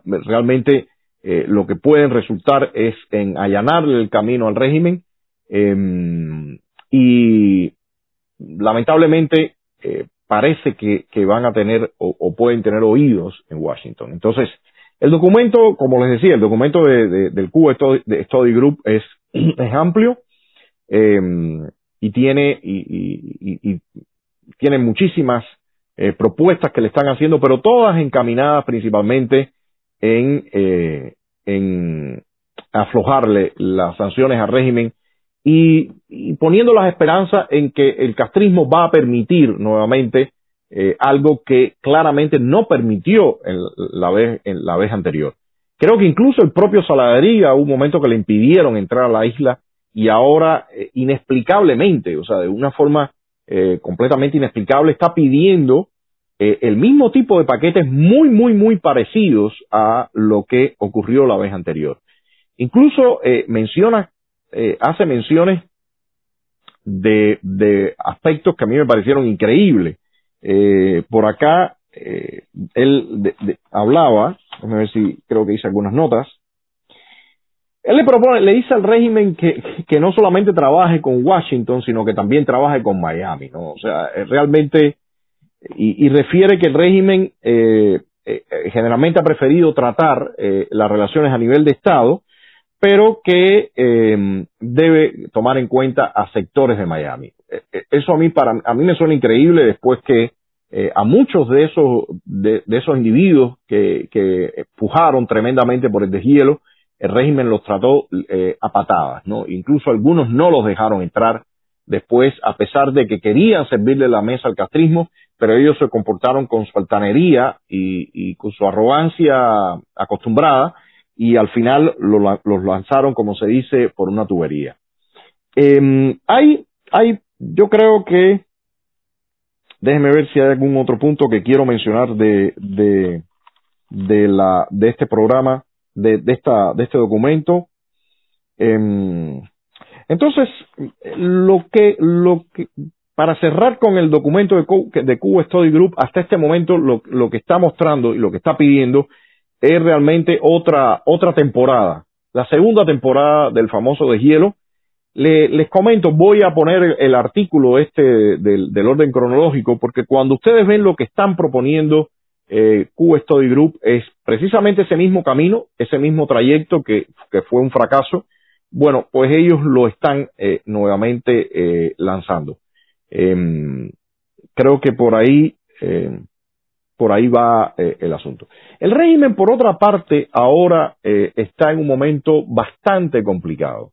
realmente lo que pueden resultar es en allanarle el camino al régimen y lamentablemente parece que, que van a tener o, pueden tener oídos en Washington. Entonces, el documento, como les decía, el documento de, del Cuba Study, Group es, es amplio eh, y tiene y, y, tiene muchísimas eh, propuestas que le están haciendo, pero todas encaminadas principalmente en, eh, en aflojarle las sanciones al régimen y, poniendo las esperanzas en que el castrismo va a permitir nuevamente eh, algo que claramente no permitió en la, vez, en la vez anterior. Creo que incluso el propio Saladería hubo un momento que le impidieron entrar a la isla y ahora eh, inexplicablemente, o sea, de una forma eh, completamente inexplicable, está pidiendo el mismo tipo de paquetes muy, muy, muy parecidos a lo que ocurrió la vez anterior. Incluso menciona eh, hace menciones de, de, aspectos que a mí me parecieron increíbles. Eh, por acá, eh, él hablaba, déjame ver si creo que hice algunas notas. Él le propone, le dice al régimen que, que no solamente trabaje con Washington, sino que también trabaje con Miami, ¿no? O sea, realmente, y, y refiere que el régimen generalmente ha preferido tratar las relaciones a nivel de Estado, pero que eh, debe tomar en cuenta a sectores de Miami. E, e, eso a mí para a mí me suena increíble después que eh, a muchos de esos de, esos individuos que, que pujaron tremendamente por el deshielo, el régimen los trató eh, a patadas, ¿no? Incluso algunos no los dejaron entrar después, a pesar de que querían servirle la mesa al castrismo, pero ellos se comportaron con su altanería y, y con su arrogancia acostumbrada y al final los lanzaron, como se dice, por una tubería. Eh, hay, hay, yo creo que, déjenme ver si hay algún otro punto que quiero mencionar de, de, de la, de este programa, de, de esta, de este documento. Eh, entonces, lo que, lo que, para cerrar con el documento de, de Cuba Study Group, hasta este momento lo, lo que está mostrando y lo que está pidiendo es realmente otra, otra temporada, la segunda temporada del famoso de hielo. les comento, voy a poner el, artículo este del, del, orden cronológico, porque cuando ustedes ven lo que están proponiendo eh, Q Study Group, es precisamente ese mismo camino, ese mismo trayecto que, que fue un fracaso. Bueno, pues ellos lo están eh, nuevamente eh, lanzando. Em, creo que por ahí eh, por ahí va eh, el asunto. El régimen, por otra parte, ahora eh, está en un momento bastante complicado.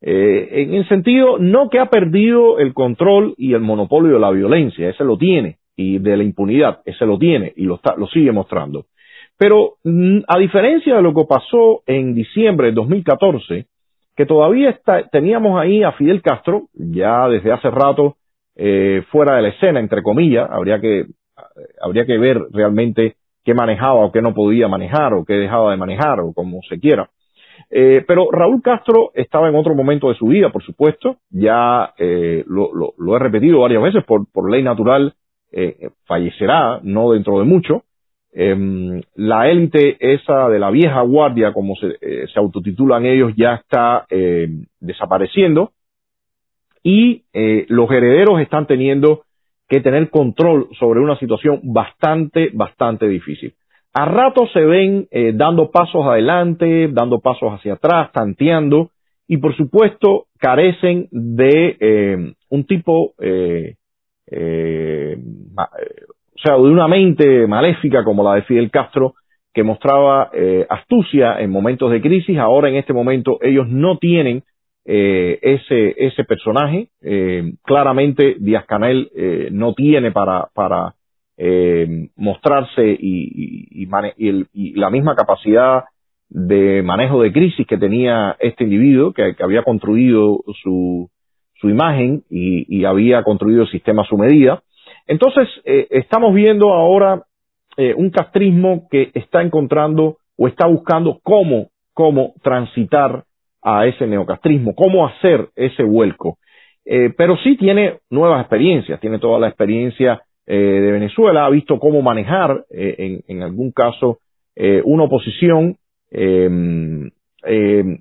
Eh, en el sentido, no que ha perdido el control y el monopolio de la violencia, ese lo tiene, y de la impunidad, ese lo tiene y lo, está, lo sigue mostrando. Pero mm, a diferencia de lo que pasó en diciembre de 2014, que todavía está, teníamos ahí a Fidel Castro, ya desde hace rato fuera de la escena, entre comillas, habría que habría que ver realmente qué manejaba o qué no podía manejar o qué dejaba de manejar o como se quiera. Eh, pero Raúl Castro estaba en otro momento de su vida, por supuesto, ya eh, lo, he repetido varias veces, por, ley natural eh, fallecerá, no dentro de mucho, Em, la élite esa de la vieja guardia, como se, eh, autotitulan ellos, ya está desapareciendo. Y eh, los herederos están teniendo que tener control sobre una situación bastante, bastante difícil. A ratos se ven eh, dando pasos adelante, dando pasos hacia atrás, tanteando, y por supuesto carecen de em, un tipo eh, o sea, de una mente maléfica como la de Fidel Castro, que mostraba eh, astucia en momentos de crisis, ahora en este momento ellos no tienen eh, ese, ese personaje. Eh, claramente Díaz Canel eh, no tiene para, para eh, mostrarse y, y, la misma capacidad de manejo de crisis que tenía este individuo, que, que había construido su, su imagen y, había construido el sistema a su medida. Entonces, eh, estamos viendo ahora un castrismo que está encontrando o está buscando cómo, cómo transitar a ese neocastrismo, cómo hacer ese vuelco. Eh, pero sí tiene nuevas experiencias, tiene toda la experiencia de Venezuela, ha visto cómo manejar, en, en, algún caso, una oposición. Em, em,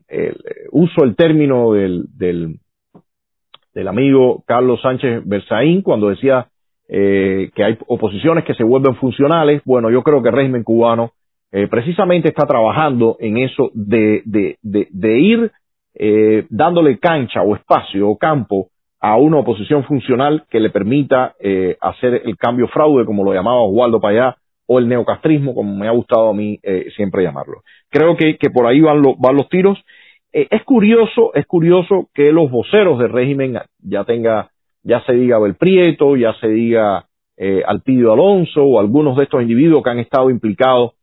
uso el término del, del, amigo Carlos Sánchez Berzaín cuando decía eh, que hay oposiciones que se vuelven funcionales. Bueno, yo creo que el régimen cubano eh, precisamente está trabajando en eso de, de, de, de ir eh, dándole cancha o espacio o campo a una oposición funcional que le permita eh, hacer el cambio fraude, como lo llamaba Oswaldo Payá, o el neocastrismo, como me ha gustado a mí eh, siempre llamarlo. Creo que, que por ahí van, lo, van los tiros. Eh, es curioso, es curioso que los voceros del régimen ya tenga ya se diga Abel Prieto, ya se diga eh, Alpidio Alonso o algunos de estos individuos que han estado implicados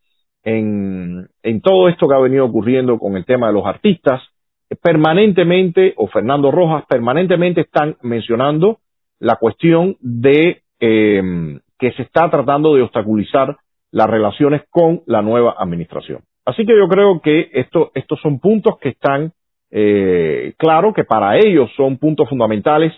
en, todo esto que ha venido ocurriendo con el tema de los artistas, permanentemente, o Fernando Rojas, permanentemente están mencionando la cuestión de eh, que se está tratando de obstaculizar las relaciones con la nueva administración. Así que yo creo que esto, estos son puntos que están eh, claro que para ellos son puntos fundamentales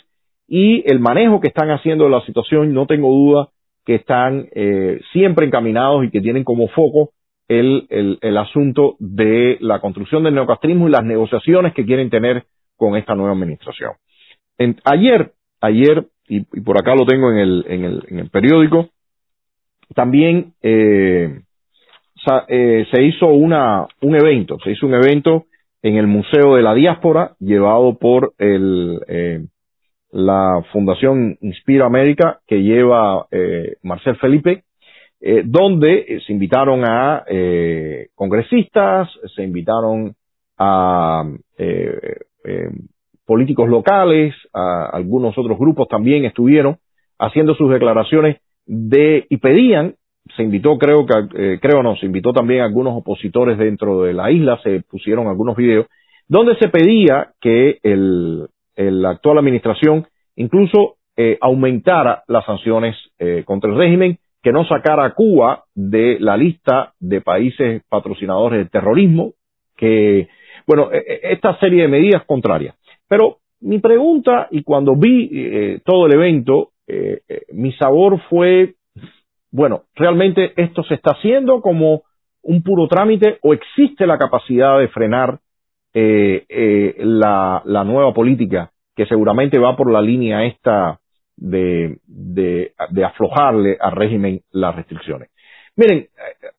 y el manejo que están haciendo de la situación, no tengo duda que están eh, siempre encaminados y que tienen como foco el, el, el, asunto de la construcción del neocastrismo y las negociaciones que quieren tener con esta nueva administración. En, ayer, ayer, y, y, por acá lo tengo en el, en el, en el periódico, también eh, sa, eh, se hizo una, un evento, se hizo un evento en el Museo de la Diáspora llevado por el eh, la Fundación Inspira América que lleva eh, Marcel Felipe, eh, donde eh, se invitaron a eh, congresistas, se invitaron a eh, eh, políticos locales, a algunos otros grupos también estuvieron haciendo sus declaraciones de y pedían, se invitó creo que creo no, se invitó también a algunos opositores dentro de la isla, se pusieron algunos videos donde se pedía que el la actual administración incluso eh, aumentara las sanciones eh, contra el régimen, que no sacara a Cuba de la lista de países patrocinadores del terrorismo, que, bueno, e, e, esta serie de medidas contrarias. Pero mi pregunta, y cuando vi eh, todo el evento, eh, eh, mi sabor fue, bueno, ¿realmente esto se está haciendo como un puro trámite o existe la capacidad de frenar eh, la, la, nueva política que seguramente va por la línea esta de, de, de aflojarle al régimen las restricciones. Miren,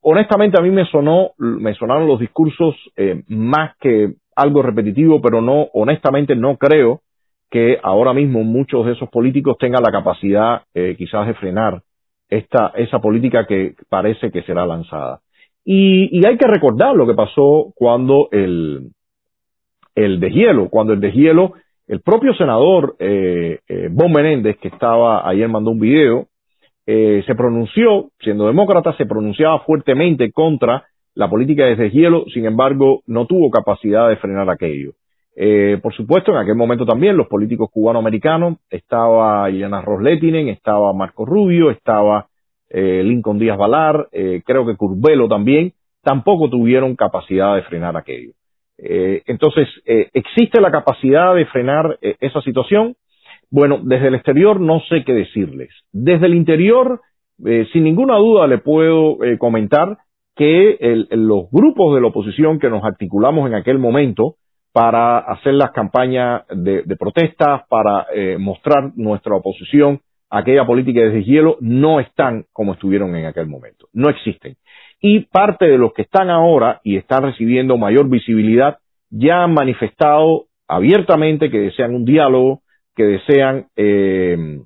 honestamente a mí me sonó, me sonaron los discursos eh, más que algo repetitivo, pero no, honestamente no creo que ahora mismo muchos de esos políticos tengan la capacidad eh, quizás de frenar esta, esa política que parece que será lanzada. Y, y hay que recordar lo que pasó cuando el, el deshielo, cuando el deshielo, el propio senador eh, eh, Bon Menéndez, que estaba ayer mandó un video, eh, se pronunció, siendo demócrata, se pronunciaba fuertemente contra la política de deshielo, sin embargo, no tuvo capacidad de frenar aquello. Eh, por supuesto, en aquel momento también los políticos cubanoamericanos, estaba Ileana Rosletinen, estaba Marco Rubio, estaba eh, Lincoln Díaz Valar, eh, creo que Curbelo también, tampoco tuvieron capacidad de frenar aquello. Eh, entonces, eh, ¿existe la capacidad de frenar eh, esa situación? Bueno, desde el exterior no sé qué decirles. Desde el interior, sin ninguna duda le puedo comentar que los grupos de la oposición que nos articulamos en aquel momento para hacer las campañas de, protestas, para mostrar nuestra oposición a aquella política de deshielo, no están como estuvieron en aquel momento, no existen. Y parte de los que están ahora y están recibiendo mayor visibilidad ya han manifestado abiertamente que desean un diálogo, que desean, eh,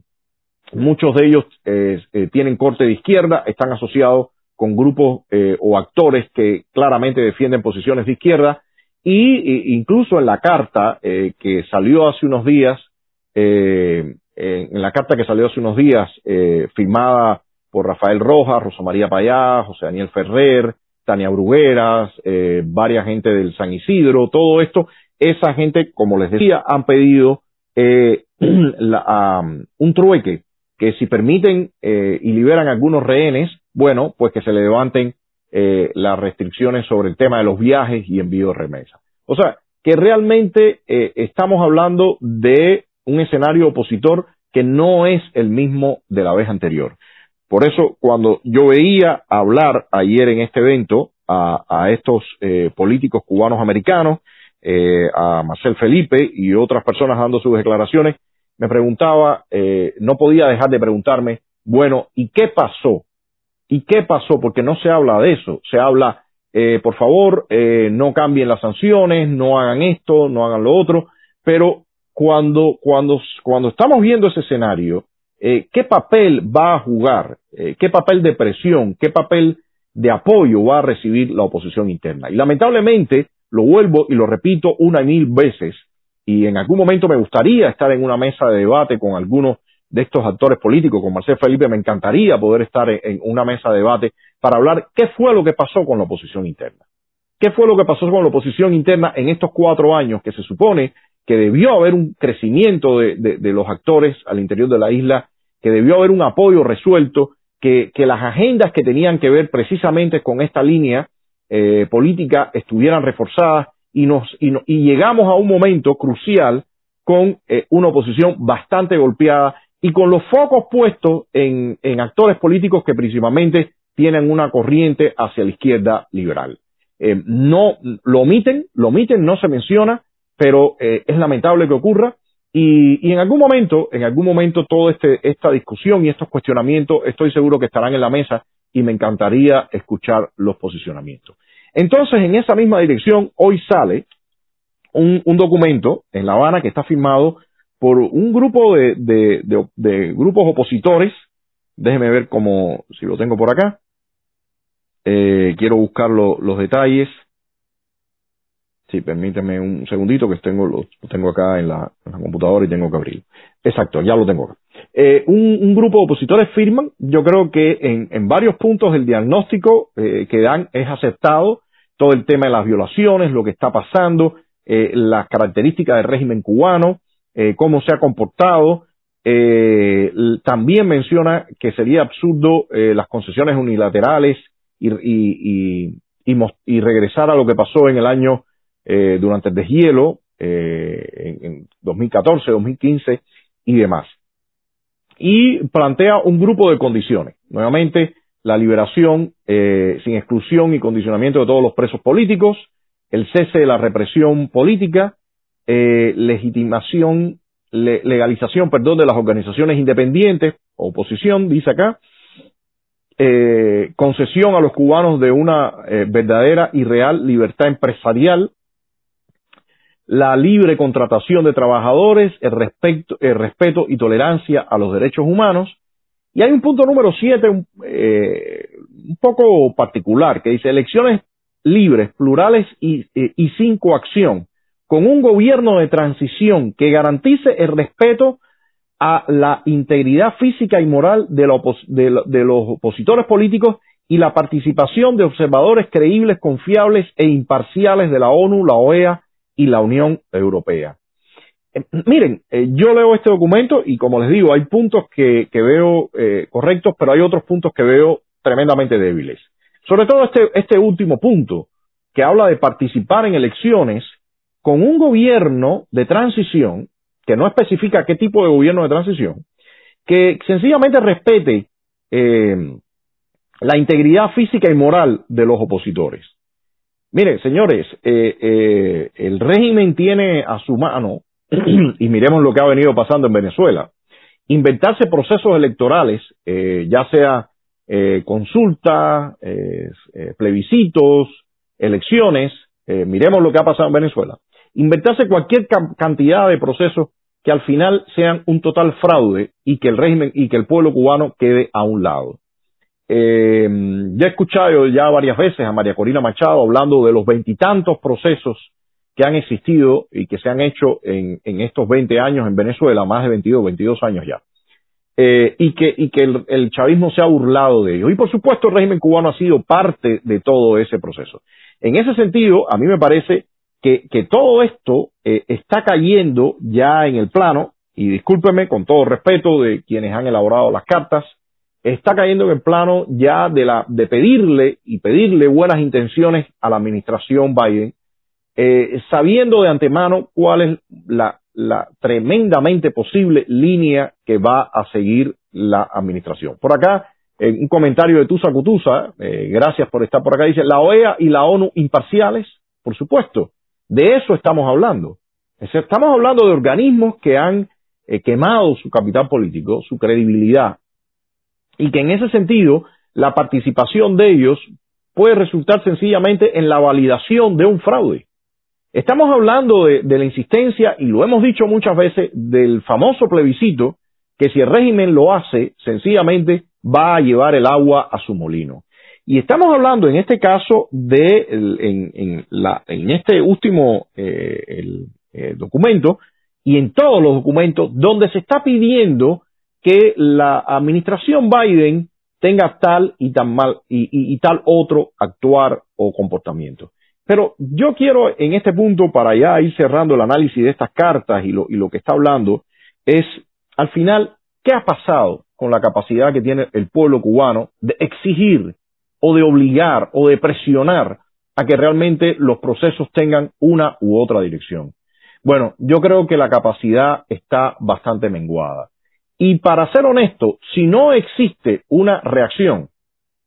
muchos de ellos eh, eh, tienen corte de izquierda, están asociados con grupos o actores que claramente defienden posiciones de izquierda. Y incluso en la carta que salió hace unos días, en la carta que salió hace unos días, firmada por Rafael Rojas, Rosa María Payá, José Daniel Ferrer, Tania Brugueras, eh, varias gente del San Isidro, todo esto, esa gente, como les decía, han pedido eh, un trueque, que si permiten eh, y liberan algunos rehenes, bueno, pues que se le levanten eh, las restricciones sobre el tema de los viajes y envío de remesas. O sea, que realmente eh, estamos hablando de un escenario opositor que no es el mismo de la vez anterior. Por eso, cuando yo veía hablar ayer en este evento a, estos eh, políticos cubanos americanos, eh, a Marcel Felipe y otras personas dando sus declaraciones, me preguntaba, eh, no podía dejar de preguntarme, bueno, ¿y qué pasó? ¿Y qué pasó? Porque no se habla de eso, se habla, por favor, no cambien las sanciones, no hagan esto, no hagan lo otro, pero cuando, cuando, cuando estamos viendo ese escenario, eh, ¿qué papel va a jugar? Eh, ¿Qué papel de presión? ¿Qué papel de apoyo va a recibir la oposición interna? Y lamentablemente, lo vuelvo y lo repito una y mil veces, y en algún momento me gustaría estar en una mesa de debate con algunos de estos actores políticos, con Marcel Felipe, me encantaría poder estar en, una mesa de debate para hablar qué fue lo que pasó con la oposición interna. ¿Qué fue lo que pasó con la oposición interna en estos cuatro años que se supone que debió haber un crecimiento de los actores al interior de la isla que debió haber un apoyo resuelto, que, las agendas que tenían que ver precisamente con esta línea eh, política estuvieran reforzadas y, nos, y, llegamos a un momento crucial con eh, una oposición bastante golpeada y con los focos puestos en, actores políticos que principalmente tienen una corriente hacia la izquierda liberal. Eh, no lo omiten, lo omiten, no se menciona, pero es lamentable que ocurra y, en algún momento, en algún momento, toda este, esta discusión y estos cuestionamientos, estoy seguro que estarán en la mesa y me encantaría escuchar los posicionamientos. Entonces, en esa misma dirección, hoy sale un, documento en La Habana que está firmado por un grupo de, de, grupos opositores. Déjeme ver cómo, si lo tengo por acá. Eh, quiero buscar los detalles. Sí, permíteme un segundito que tengo, lo, tengo acá en la, computadora y tengo que abrirlo. Exacto, ya lo tengo acá. Eh, un, grupo de opositores firman, yo creo que en, varios puntos el diagnóstico eh, que dan es aceptado, todo el tema de las violaciones, lo que está pasando, eh, las características del régimen cubano, cómo se ha comportado, también menciona que sería absurdo las concesiones unilaterales y regresar a lo que pasó en el año eh, durante el deshielo eh, en, 2014, 2015 y demás. Y plantea un grupo de condiciones. Nuevamente, la liberación eh, sin exclusión y condicionamiento de todos los presos políticos, el cese de la represión política, legitimación, legalización, perdón, de las organizaciones independientes, oposición, dice acá, concesión a los cubanos de una verdadera y real libertad empresarial, la libre contratación de trabajadores, el, respeto y tolerancia a los derechos humanos. Y hay un punto número siete, un, eh, poco particular, que dice elecciones libres, plurales y, eh, y sin coacción, con un gobierno de transición que garantice el respeto a la integridad física y moral de, de, los opositores políticos y la participación de observadores creíbles, confiables e imparciales de la ONU, la OEA y la Unión Europea. Eh, miren, eh, yo leo este documento y como les digo, hay puntos que, veo eh, correctos, pero hay otros puntos que veo tremendamente débiles. Sobre todo este, este último punto, que habla de participar en elecciones con un gobierno de transición, que no especifica qué tipo de gobierno de transición, que sencillamente respete eh, la integridad física y moral de los opositores. Mire, señores, eh, eh, el régimen tiene a su mano, y miremos lo que ha venido pasando en Venezuela, inventarse procesos electorales, eh, ya sea consulta, eh, plebiscitos, elecciones, miremos lo que ha pasado en Venezuela, inventarse cualquier cantidad de procesos que al final sean un total fraude y que el régimen y que el pueblo cubano quede a un lado. Eh, ya he escuchado ya varias veces a María Corina Machado hablando de los veintitantos procesos que han existido y que se han hecho en, en, estos 20 años en Venezuela, más de 22, 22 años ya. Eh, y que, y que el, chavismo se ha burlado de ellos. Y por supuesto el régimen cubano ha sido parte de todo ese proceso. En ese sentido, a mí me parece que, que todo esto eh, está cayendo ya en el plano, y discúlpeme con todo respeto de quienes han elaborado las cartas, está cayendo en el plano ya de, la, de pedirle y pedirle buenas intenciones a la administración Biden, eh, sabiendo de antemano cuál es la, la tremendamente posible línea que va a seguir la administración. Por acá, un comentario de Tusa Cutusa, eh, gracias por estar por acá, dice, la OEA y la ONU imparciales, por supuesto, de eso estamos hablando. Estamos hablando de organismos que han eh, quemado su capital político, su credibilidad, y que en ese sentido la participación de ellos puede resultar sencillamente en la validación de un fraude. Estamos hablando de, la insistencia, y lo hemos dicho muchas veces, del famoso plebiscito, que si el régimen lo hace, sencillamente va a llevar el agua a su molino. Y estamos hablando en este caso de, en, en, la, en este último eh, eh, documento y en todos los documentos donde se está pidiendo que la administración Biden tenga tal y tan mal y, y, tal otro actuar o comportamiento. Pero yo quiero en este punto, para ya ir cerrando el análisis de estas cartas y lo, y lo que está hablando, es al final, ¿qué ha pasado con la capacidad que tiene el pueblo cubano de exigir o de obligar o de presionar a que realmente los procesos tengan una u otra dirección. Bueno, yo creo que la capacidad está bastante menguada. Y para ser honesto, si no existe una reacción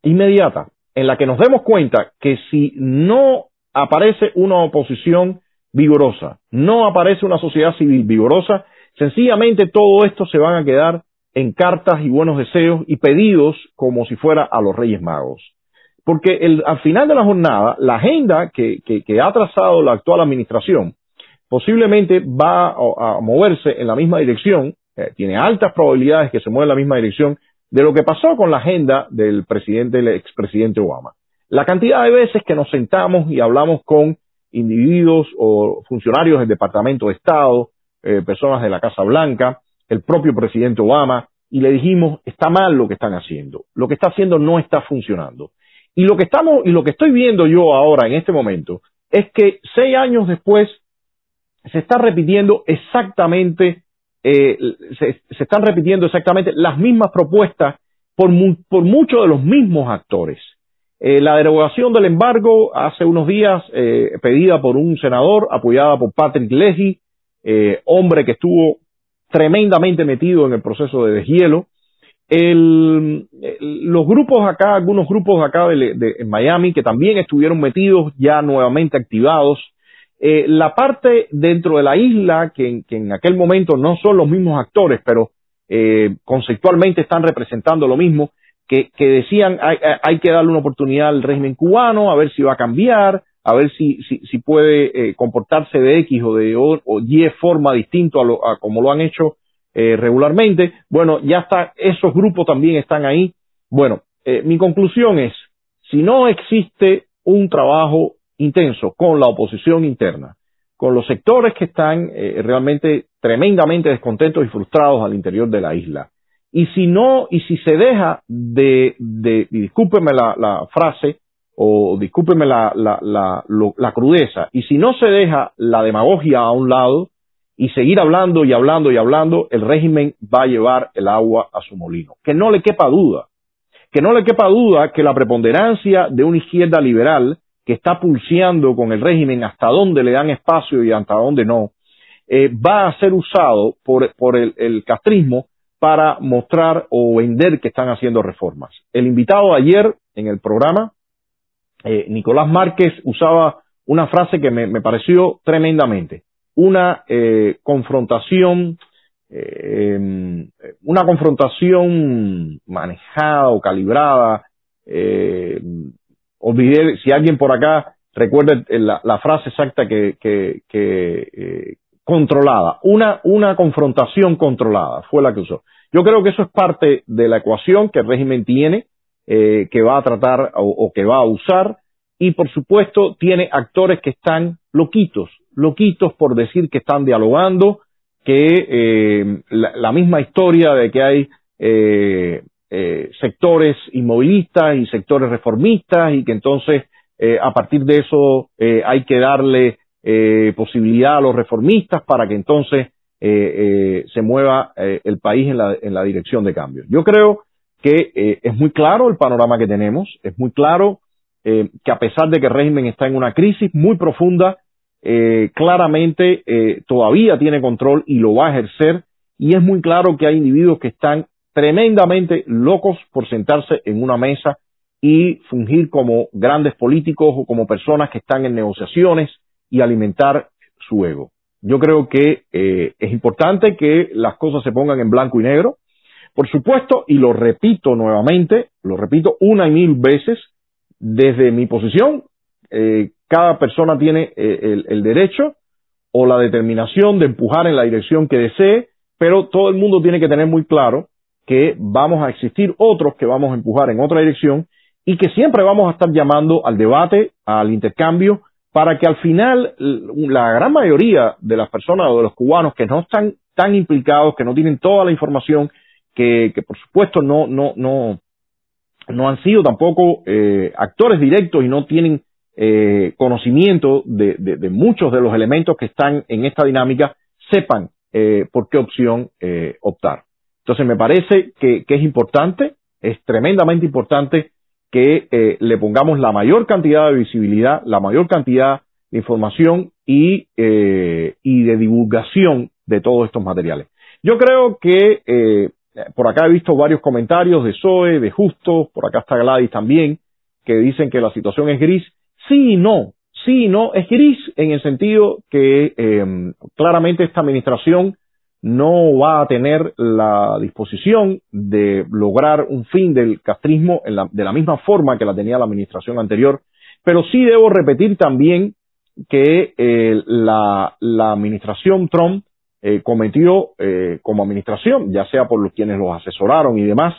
inmediata en la que nos demos cuenta que si no aparece una oposición vigorosa, no aparece una sociedad civil vigorosa, sencillamente todo esto se van a quedar en cartas y buenos deseos y pedidos como si fuera a los Reyes Magos. Porque el, al final de la jornada, la agenda que, ha trazado la actual administración posiblemente va a moverse en la misma dirección, eh, tiene altas probabilidades que se mueva en la misma dirección de lo que pasó con la agenda del presidente, el expresidente Obama. La cantidad de veces que nos sentamos y hablamos con individuos o funcionarios del Departamento de Estado, eh, personas de la Casa Blanca, el propio presidente Obama, y le dijimos, está mal lo que están haciendo, lo que está haciendo no está funcionando. Y lo que estamos, y lo que estoy viendo yo ahora en este momento, es que seis años después se está repitiendo exactamente, eh, se, están repitiendo exactamente las mismas propuestas por, mu por muchos de los mismos actores. Eh, la derogación del embargo hace unos días, eh, pedida por un senador, apoyada por Patrick Leahy, hombre que estuvo tremendamente metido en el proceso de deshielo, el, los grupos acá, algunos grupos acá de, de, en Miami que también estuvieron metidos ya nuevamente activados. Eh, la parte dentro de la isla que, en aquel momento no son los mismos actores, pero eh, conceptualmente están representando lo mismo, que, decían hay, hay, que darle una oportunidad al régimen cubano, a ver si va a cambiar, a ver si, si, si puede eh, comportarse de X o de o, o Y forma distinto a, lo, a como lo han hecho eh, regularmente. Bueno, ya está, esos grupos también están ahí. Bueno, eh, mi conclusión es, si no existe un trabajo intenso con la oposición interna, con los sectores que están eh, realmente tremendamente descontentos y frustrados al interior de la isla, y si no, y si se deja de, de discúlpeme la, la frase, o discúlpeme la, la, la, lo, la crudeza, y si no se deja la demagogia a un lado, y seguir hablando y hablando y hablando, el régimen va a llevar el agua a su molino. Que no le quepa duda, que no le quepa duda que la preponderancia de una izquierda liberal que está pulseando con el régimen hasta dónde le dan espacio y hasta dónde no, eh, va a ser usado por, por el, el, castrismo para mostrar o vender que están haciendo reformas. El invitado ayer en el programa, eh, Nicolás Márquez, usaba una frase que me, pareció tremendamente. Una eh, confrontación, eh, una confrontación manejada o calibrada. Olvidé, si alguien por acá recuerda la, frase exacta que, que controlada, una, una confrontación controlada fue la que usó. Yo creo que eso es parte de la ecuación que el régimen tiene, eh, que va a tratar o, que va a usar, y por supuesto tiene actores que están loquitos, loquitos por decir que están dialogando, que eh, la, misma historia de que hay eh, sectores inmovilistas y sectores reformistas y que entonces a partir de eso hay que darle eh, posibilidad a los reformistas para que entonces eh, eh, se mueva el país en la, en la, dirección de cambio. Yo creo que es muy claro el panorama que tenemos, es muy claro que a pesar de que el régimen está en una crisis muy profunda, claramente todavía tiene control y lo va a ejercer y es muy claro que hay individuos que están tremendamente locos por sentarse en una mesa y fungir como grandes políticos o como personas que están en negociaciones y alimentar su ego. Yo creo que eh, es importante que las cosas se pongan en blanco y negro. Por supuesto, y lo repito nuevamente, lo repito una y mil veces, desde mi posición, eh, cada persona tiene eh, el, el, derecho o la determinación de empujar en la dirección que desee, pero todo el mundo tiene que tener muy claro que vamos a existir otros que vamos a empujar en otra dirección y que siempre vamos a estar llamando al debate, al intercambio para que al final la gran mayoría de las personas o de los cubanos que no están tan implicados, que no tienen toda la información, que, por supuesto no, no, no, no han sido tampoco eh, actores directos y no tienen eh, conocimiento de, muchos de los elementos que están en esta dinámica, sepan eh, por qué opción optar. Entonces me parece que, que es importante, es tremendamente importante que eh, le pongamos la mayor cantidad de visibilidad, la mayor cantidad de información y, eh, y de divulgación de todos estos materiales. Yo creo que eh, por acá he visto varios comentarios de Zoe, de Justo, por acá está Gladys también, que dicen que la situación es gris. Sí y no, sí y no, es gris en el sentido que claramente esta administración no va a tener la disposición de lograr un fin del castrismo de la misma forma que la tenía la administración anterior, pero sí debo repetir también que eh, la, administración Trump eh, cometió eh, como administración, ya sea por los quienes los asesoraron y demás,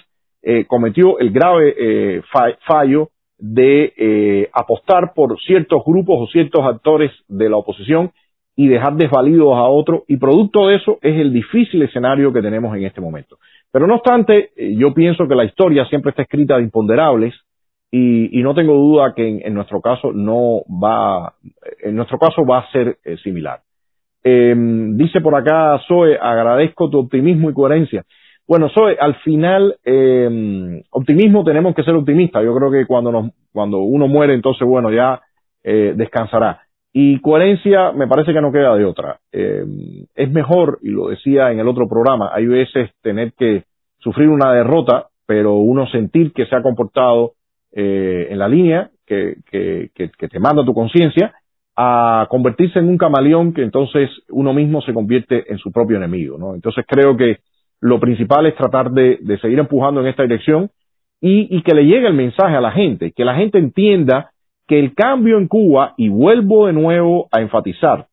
cometió el grave fallo de apostar por ciertos grupos o ciertos actores de la oposición y dejar desvalidos a otros y producto de eso es el difícil escenario que tenemos en este momento. Pero no obstante, eh, yo pienso que la historia siempre está escrita de imponderables y, no tengo duda que en, nuestro caso no va, en nuestro caso va a ser eh, similar. Em, dice por acá Zoe, agradezco tu optimismo y coherencia. Bueno, Zoe, al final, eh, optimismo tenemos que ser optimistas. Yo creo que cuando, nos, cuando uno muere, entonces, bueno, ya eh, descansará. Y coherencia me parece que no queda de otra. Eh, es mejor, y lo decía en el otro programa, hay veces tener que sufrir una derrota, pero uno sentir que se ha comportado eh, en la línea que, que, que, te manda tu conciencia, a convertirse en un camaleón que entonces uno mismo se convierte en su propio enemigo. ¿no? Entonces creo que lo principal es tratar de, de seguir empujando en esta dirección y, y que le llegue el mensaje a la gente, que la gente entienda que el cambio en Cuba, y vuelvo de nuevo a enfatizar,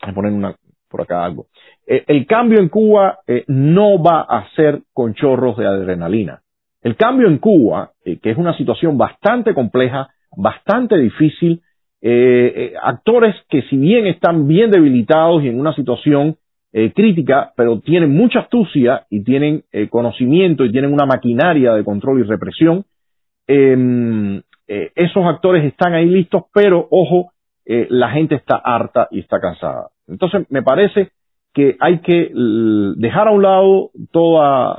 a poner una, por acá algo, eh, el cambio en Cuba eh, no va a ser con chorros de adrenalina. El cambio en Cuba, eh, que es una situación bastante compleja, bastante difícil, actores que si bien están bien debilitados y en una situación crítica, pero tienen mucha astucia y tienen conocimiento y tienen una maquinaria de control y represión, eh, esos actores están ahí listos, pero ojo, eh, la gente está harta y está cansada. Entonces, me parece que hay que dejar a un lado todas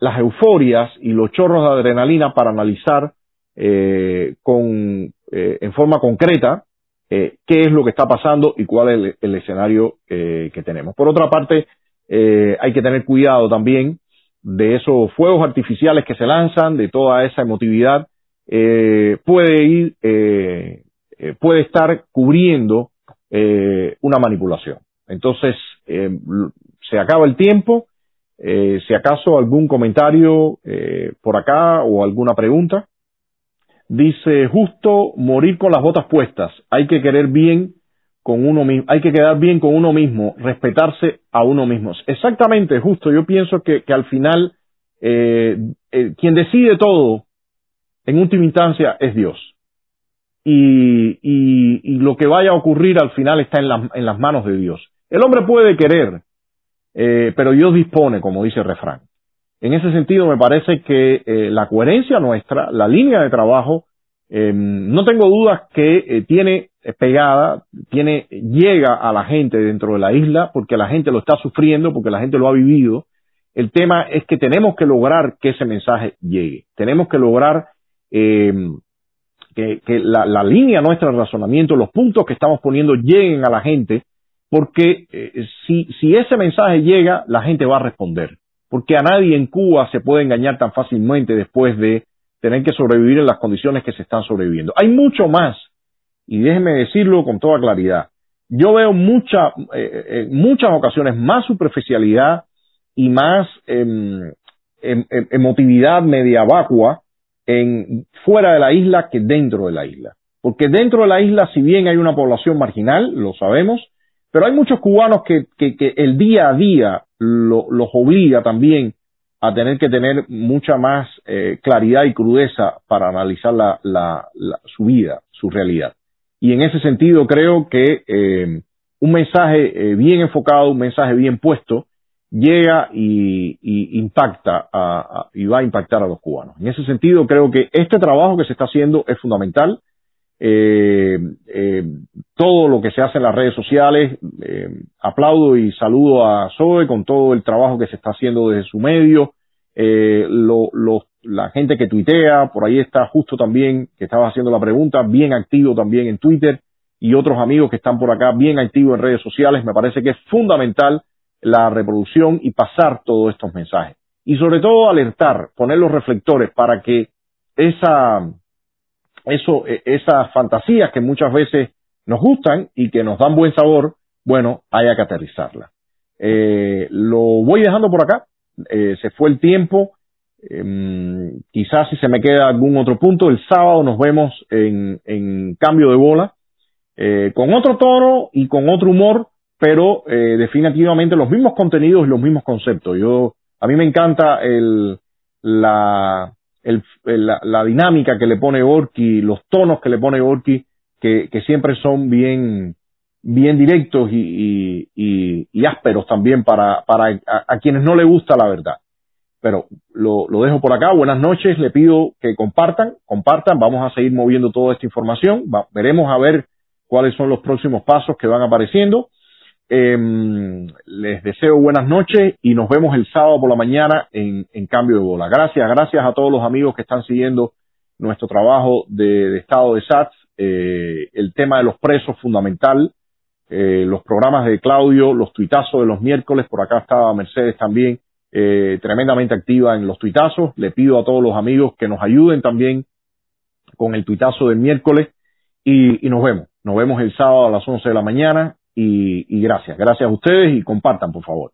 las euforias y los chorros de adrenalina para analizar eh, con, en forma concreta qué es lo que está pasando y cuál es el, escenario que tenemos. Por otra parte, hay que tener cuidado también de esos fuegos artificiales que se lanzan, de toda esa emotividad, eh, puede ir, eh, eh, puede estar cubriendo una manipulación. Entonces, se acaba el tiempo. si acaso algún comentario por acá o alguna pregunta. Dice, justo morir con las botas puestas. Hay que querer bien con uno mismo, hay que quedar bien con uno mismo, respetarse a uno mismo. Exactamente, justo. Yo pienso que, al final eh, eh, quien decide todo en última instancia es Dios. Y, lo que vaya a ocurrir al final está en, en las manos de Dios. El hombre puede querer, eh, pero Dios dispone, como dice el refrán. En ese sentido, me parece que eh, la coherencia nuestra, la línea de trabajo, eh, no tengo dudas que tiene pegada, tiene, llega a la gente dentro de la isla, porque la gente lo está sufriendo, porque la gente lo ha vivido. El tema es que tenemos que lograr que ese mensaje llegue. Tenemos que lograr eh, que, la, línea nuestra de razonamiento, los puntos que estamos poniendo lleguen a la gente, porque eh, si, si ese mensaje llega, la gente va a responder. Porque a nadie en Cuba se puede engañar tan fácilmente después de tener que sobrevivir en las condiciones que se están sobreviviendo. Hay mucho más, y déjenme decirlo con toda claridad. Yo veo mucha, eh, en muchas ocasiones más superficialidad y más eh, emotividad media vacua en, fuera de la isla que dentro de la isla. Porque dentro de la isla, si bien hay una población marginal, lo sabemos, pero hay muchos cubanos que, que, que el día a día lo, los obliga también a tener que tener mucha más eh, claridad y crudeza para analizar la, la, la, su vida, su realidad. Y en ese sentido creo que eh, un mensaje eh, bien enfocado, un mensaje bien puesto, llega y, y impacta a, a, y va a impactar a los cubanos. En ese sentido creo que este trabajo que se está haciendo es fundamental. Eh, eh, todo lo que se hace en las redes sociales, eh, aplaudo y saludo a Zoe con todo el trabajo que se está haciendo desde su medio, eh, lo, lo, la gente que tuitea, por ahí está justo también, que estaba haciendo la pregunta, bien activo también en Twitter, y otros amigos que están por acá bien activos en redes sociales, me parece que es fundamental la reproducción y pasar todos estos mensajes. Y sobre todo alertar, poner los reflectores para que esa, eso, e, esas fantasías que muchas veces nos gustan y que nos dan buen sabor, bueno, haya que aterrizarla. Eh, lo voy dejando por acá. Eh, se fue el tiempo. Eh, quizás si se me queda algún otro punto, el sábado nos vemos en, en cambio de bola, eh, con otro tono y con otro humor, pero eh, definitivamente los mismos contenidos y los mismos conceptos. Yo, a mí me encanta el, la, la, dinámica que le pone Orki, los tonos que le pone Orki, que, siempre son bien, bien directos y, y, ásperos también para, para a, quienes no le gusta la verdad. Pero lo, lo dejo por acá. Buenas noches. Le pido que compartan, compartan. Vamos a seguir moviendo toda esta información. Va, veremos a ver cuáles son los próximos pasos que van apareciendo. Eh, les deseo buenas noches y nos vemos el sábado por la mañana en, en, Cambio de Bola. Gracias, gracias a todos los amigos que están siguiendo nuestro trabajo de, estado de SATS. Eh, el tema de los presos fundamental, eh, los programas de Claudio, los tuitazos de los miércoles, por acá estaba Mercedes también, eh, tremendamente activa en los tuitazos. Le pido a todos los amigos que nos ayuden también con el tuitazo del miércoles y, y nos vemos. Nos vemos el sábado a las 11 de la mañana y, y gracias. Gracias a ustedes y compartan, por favor.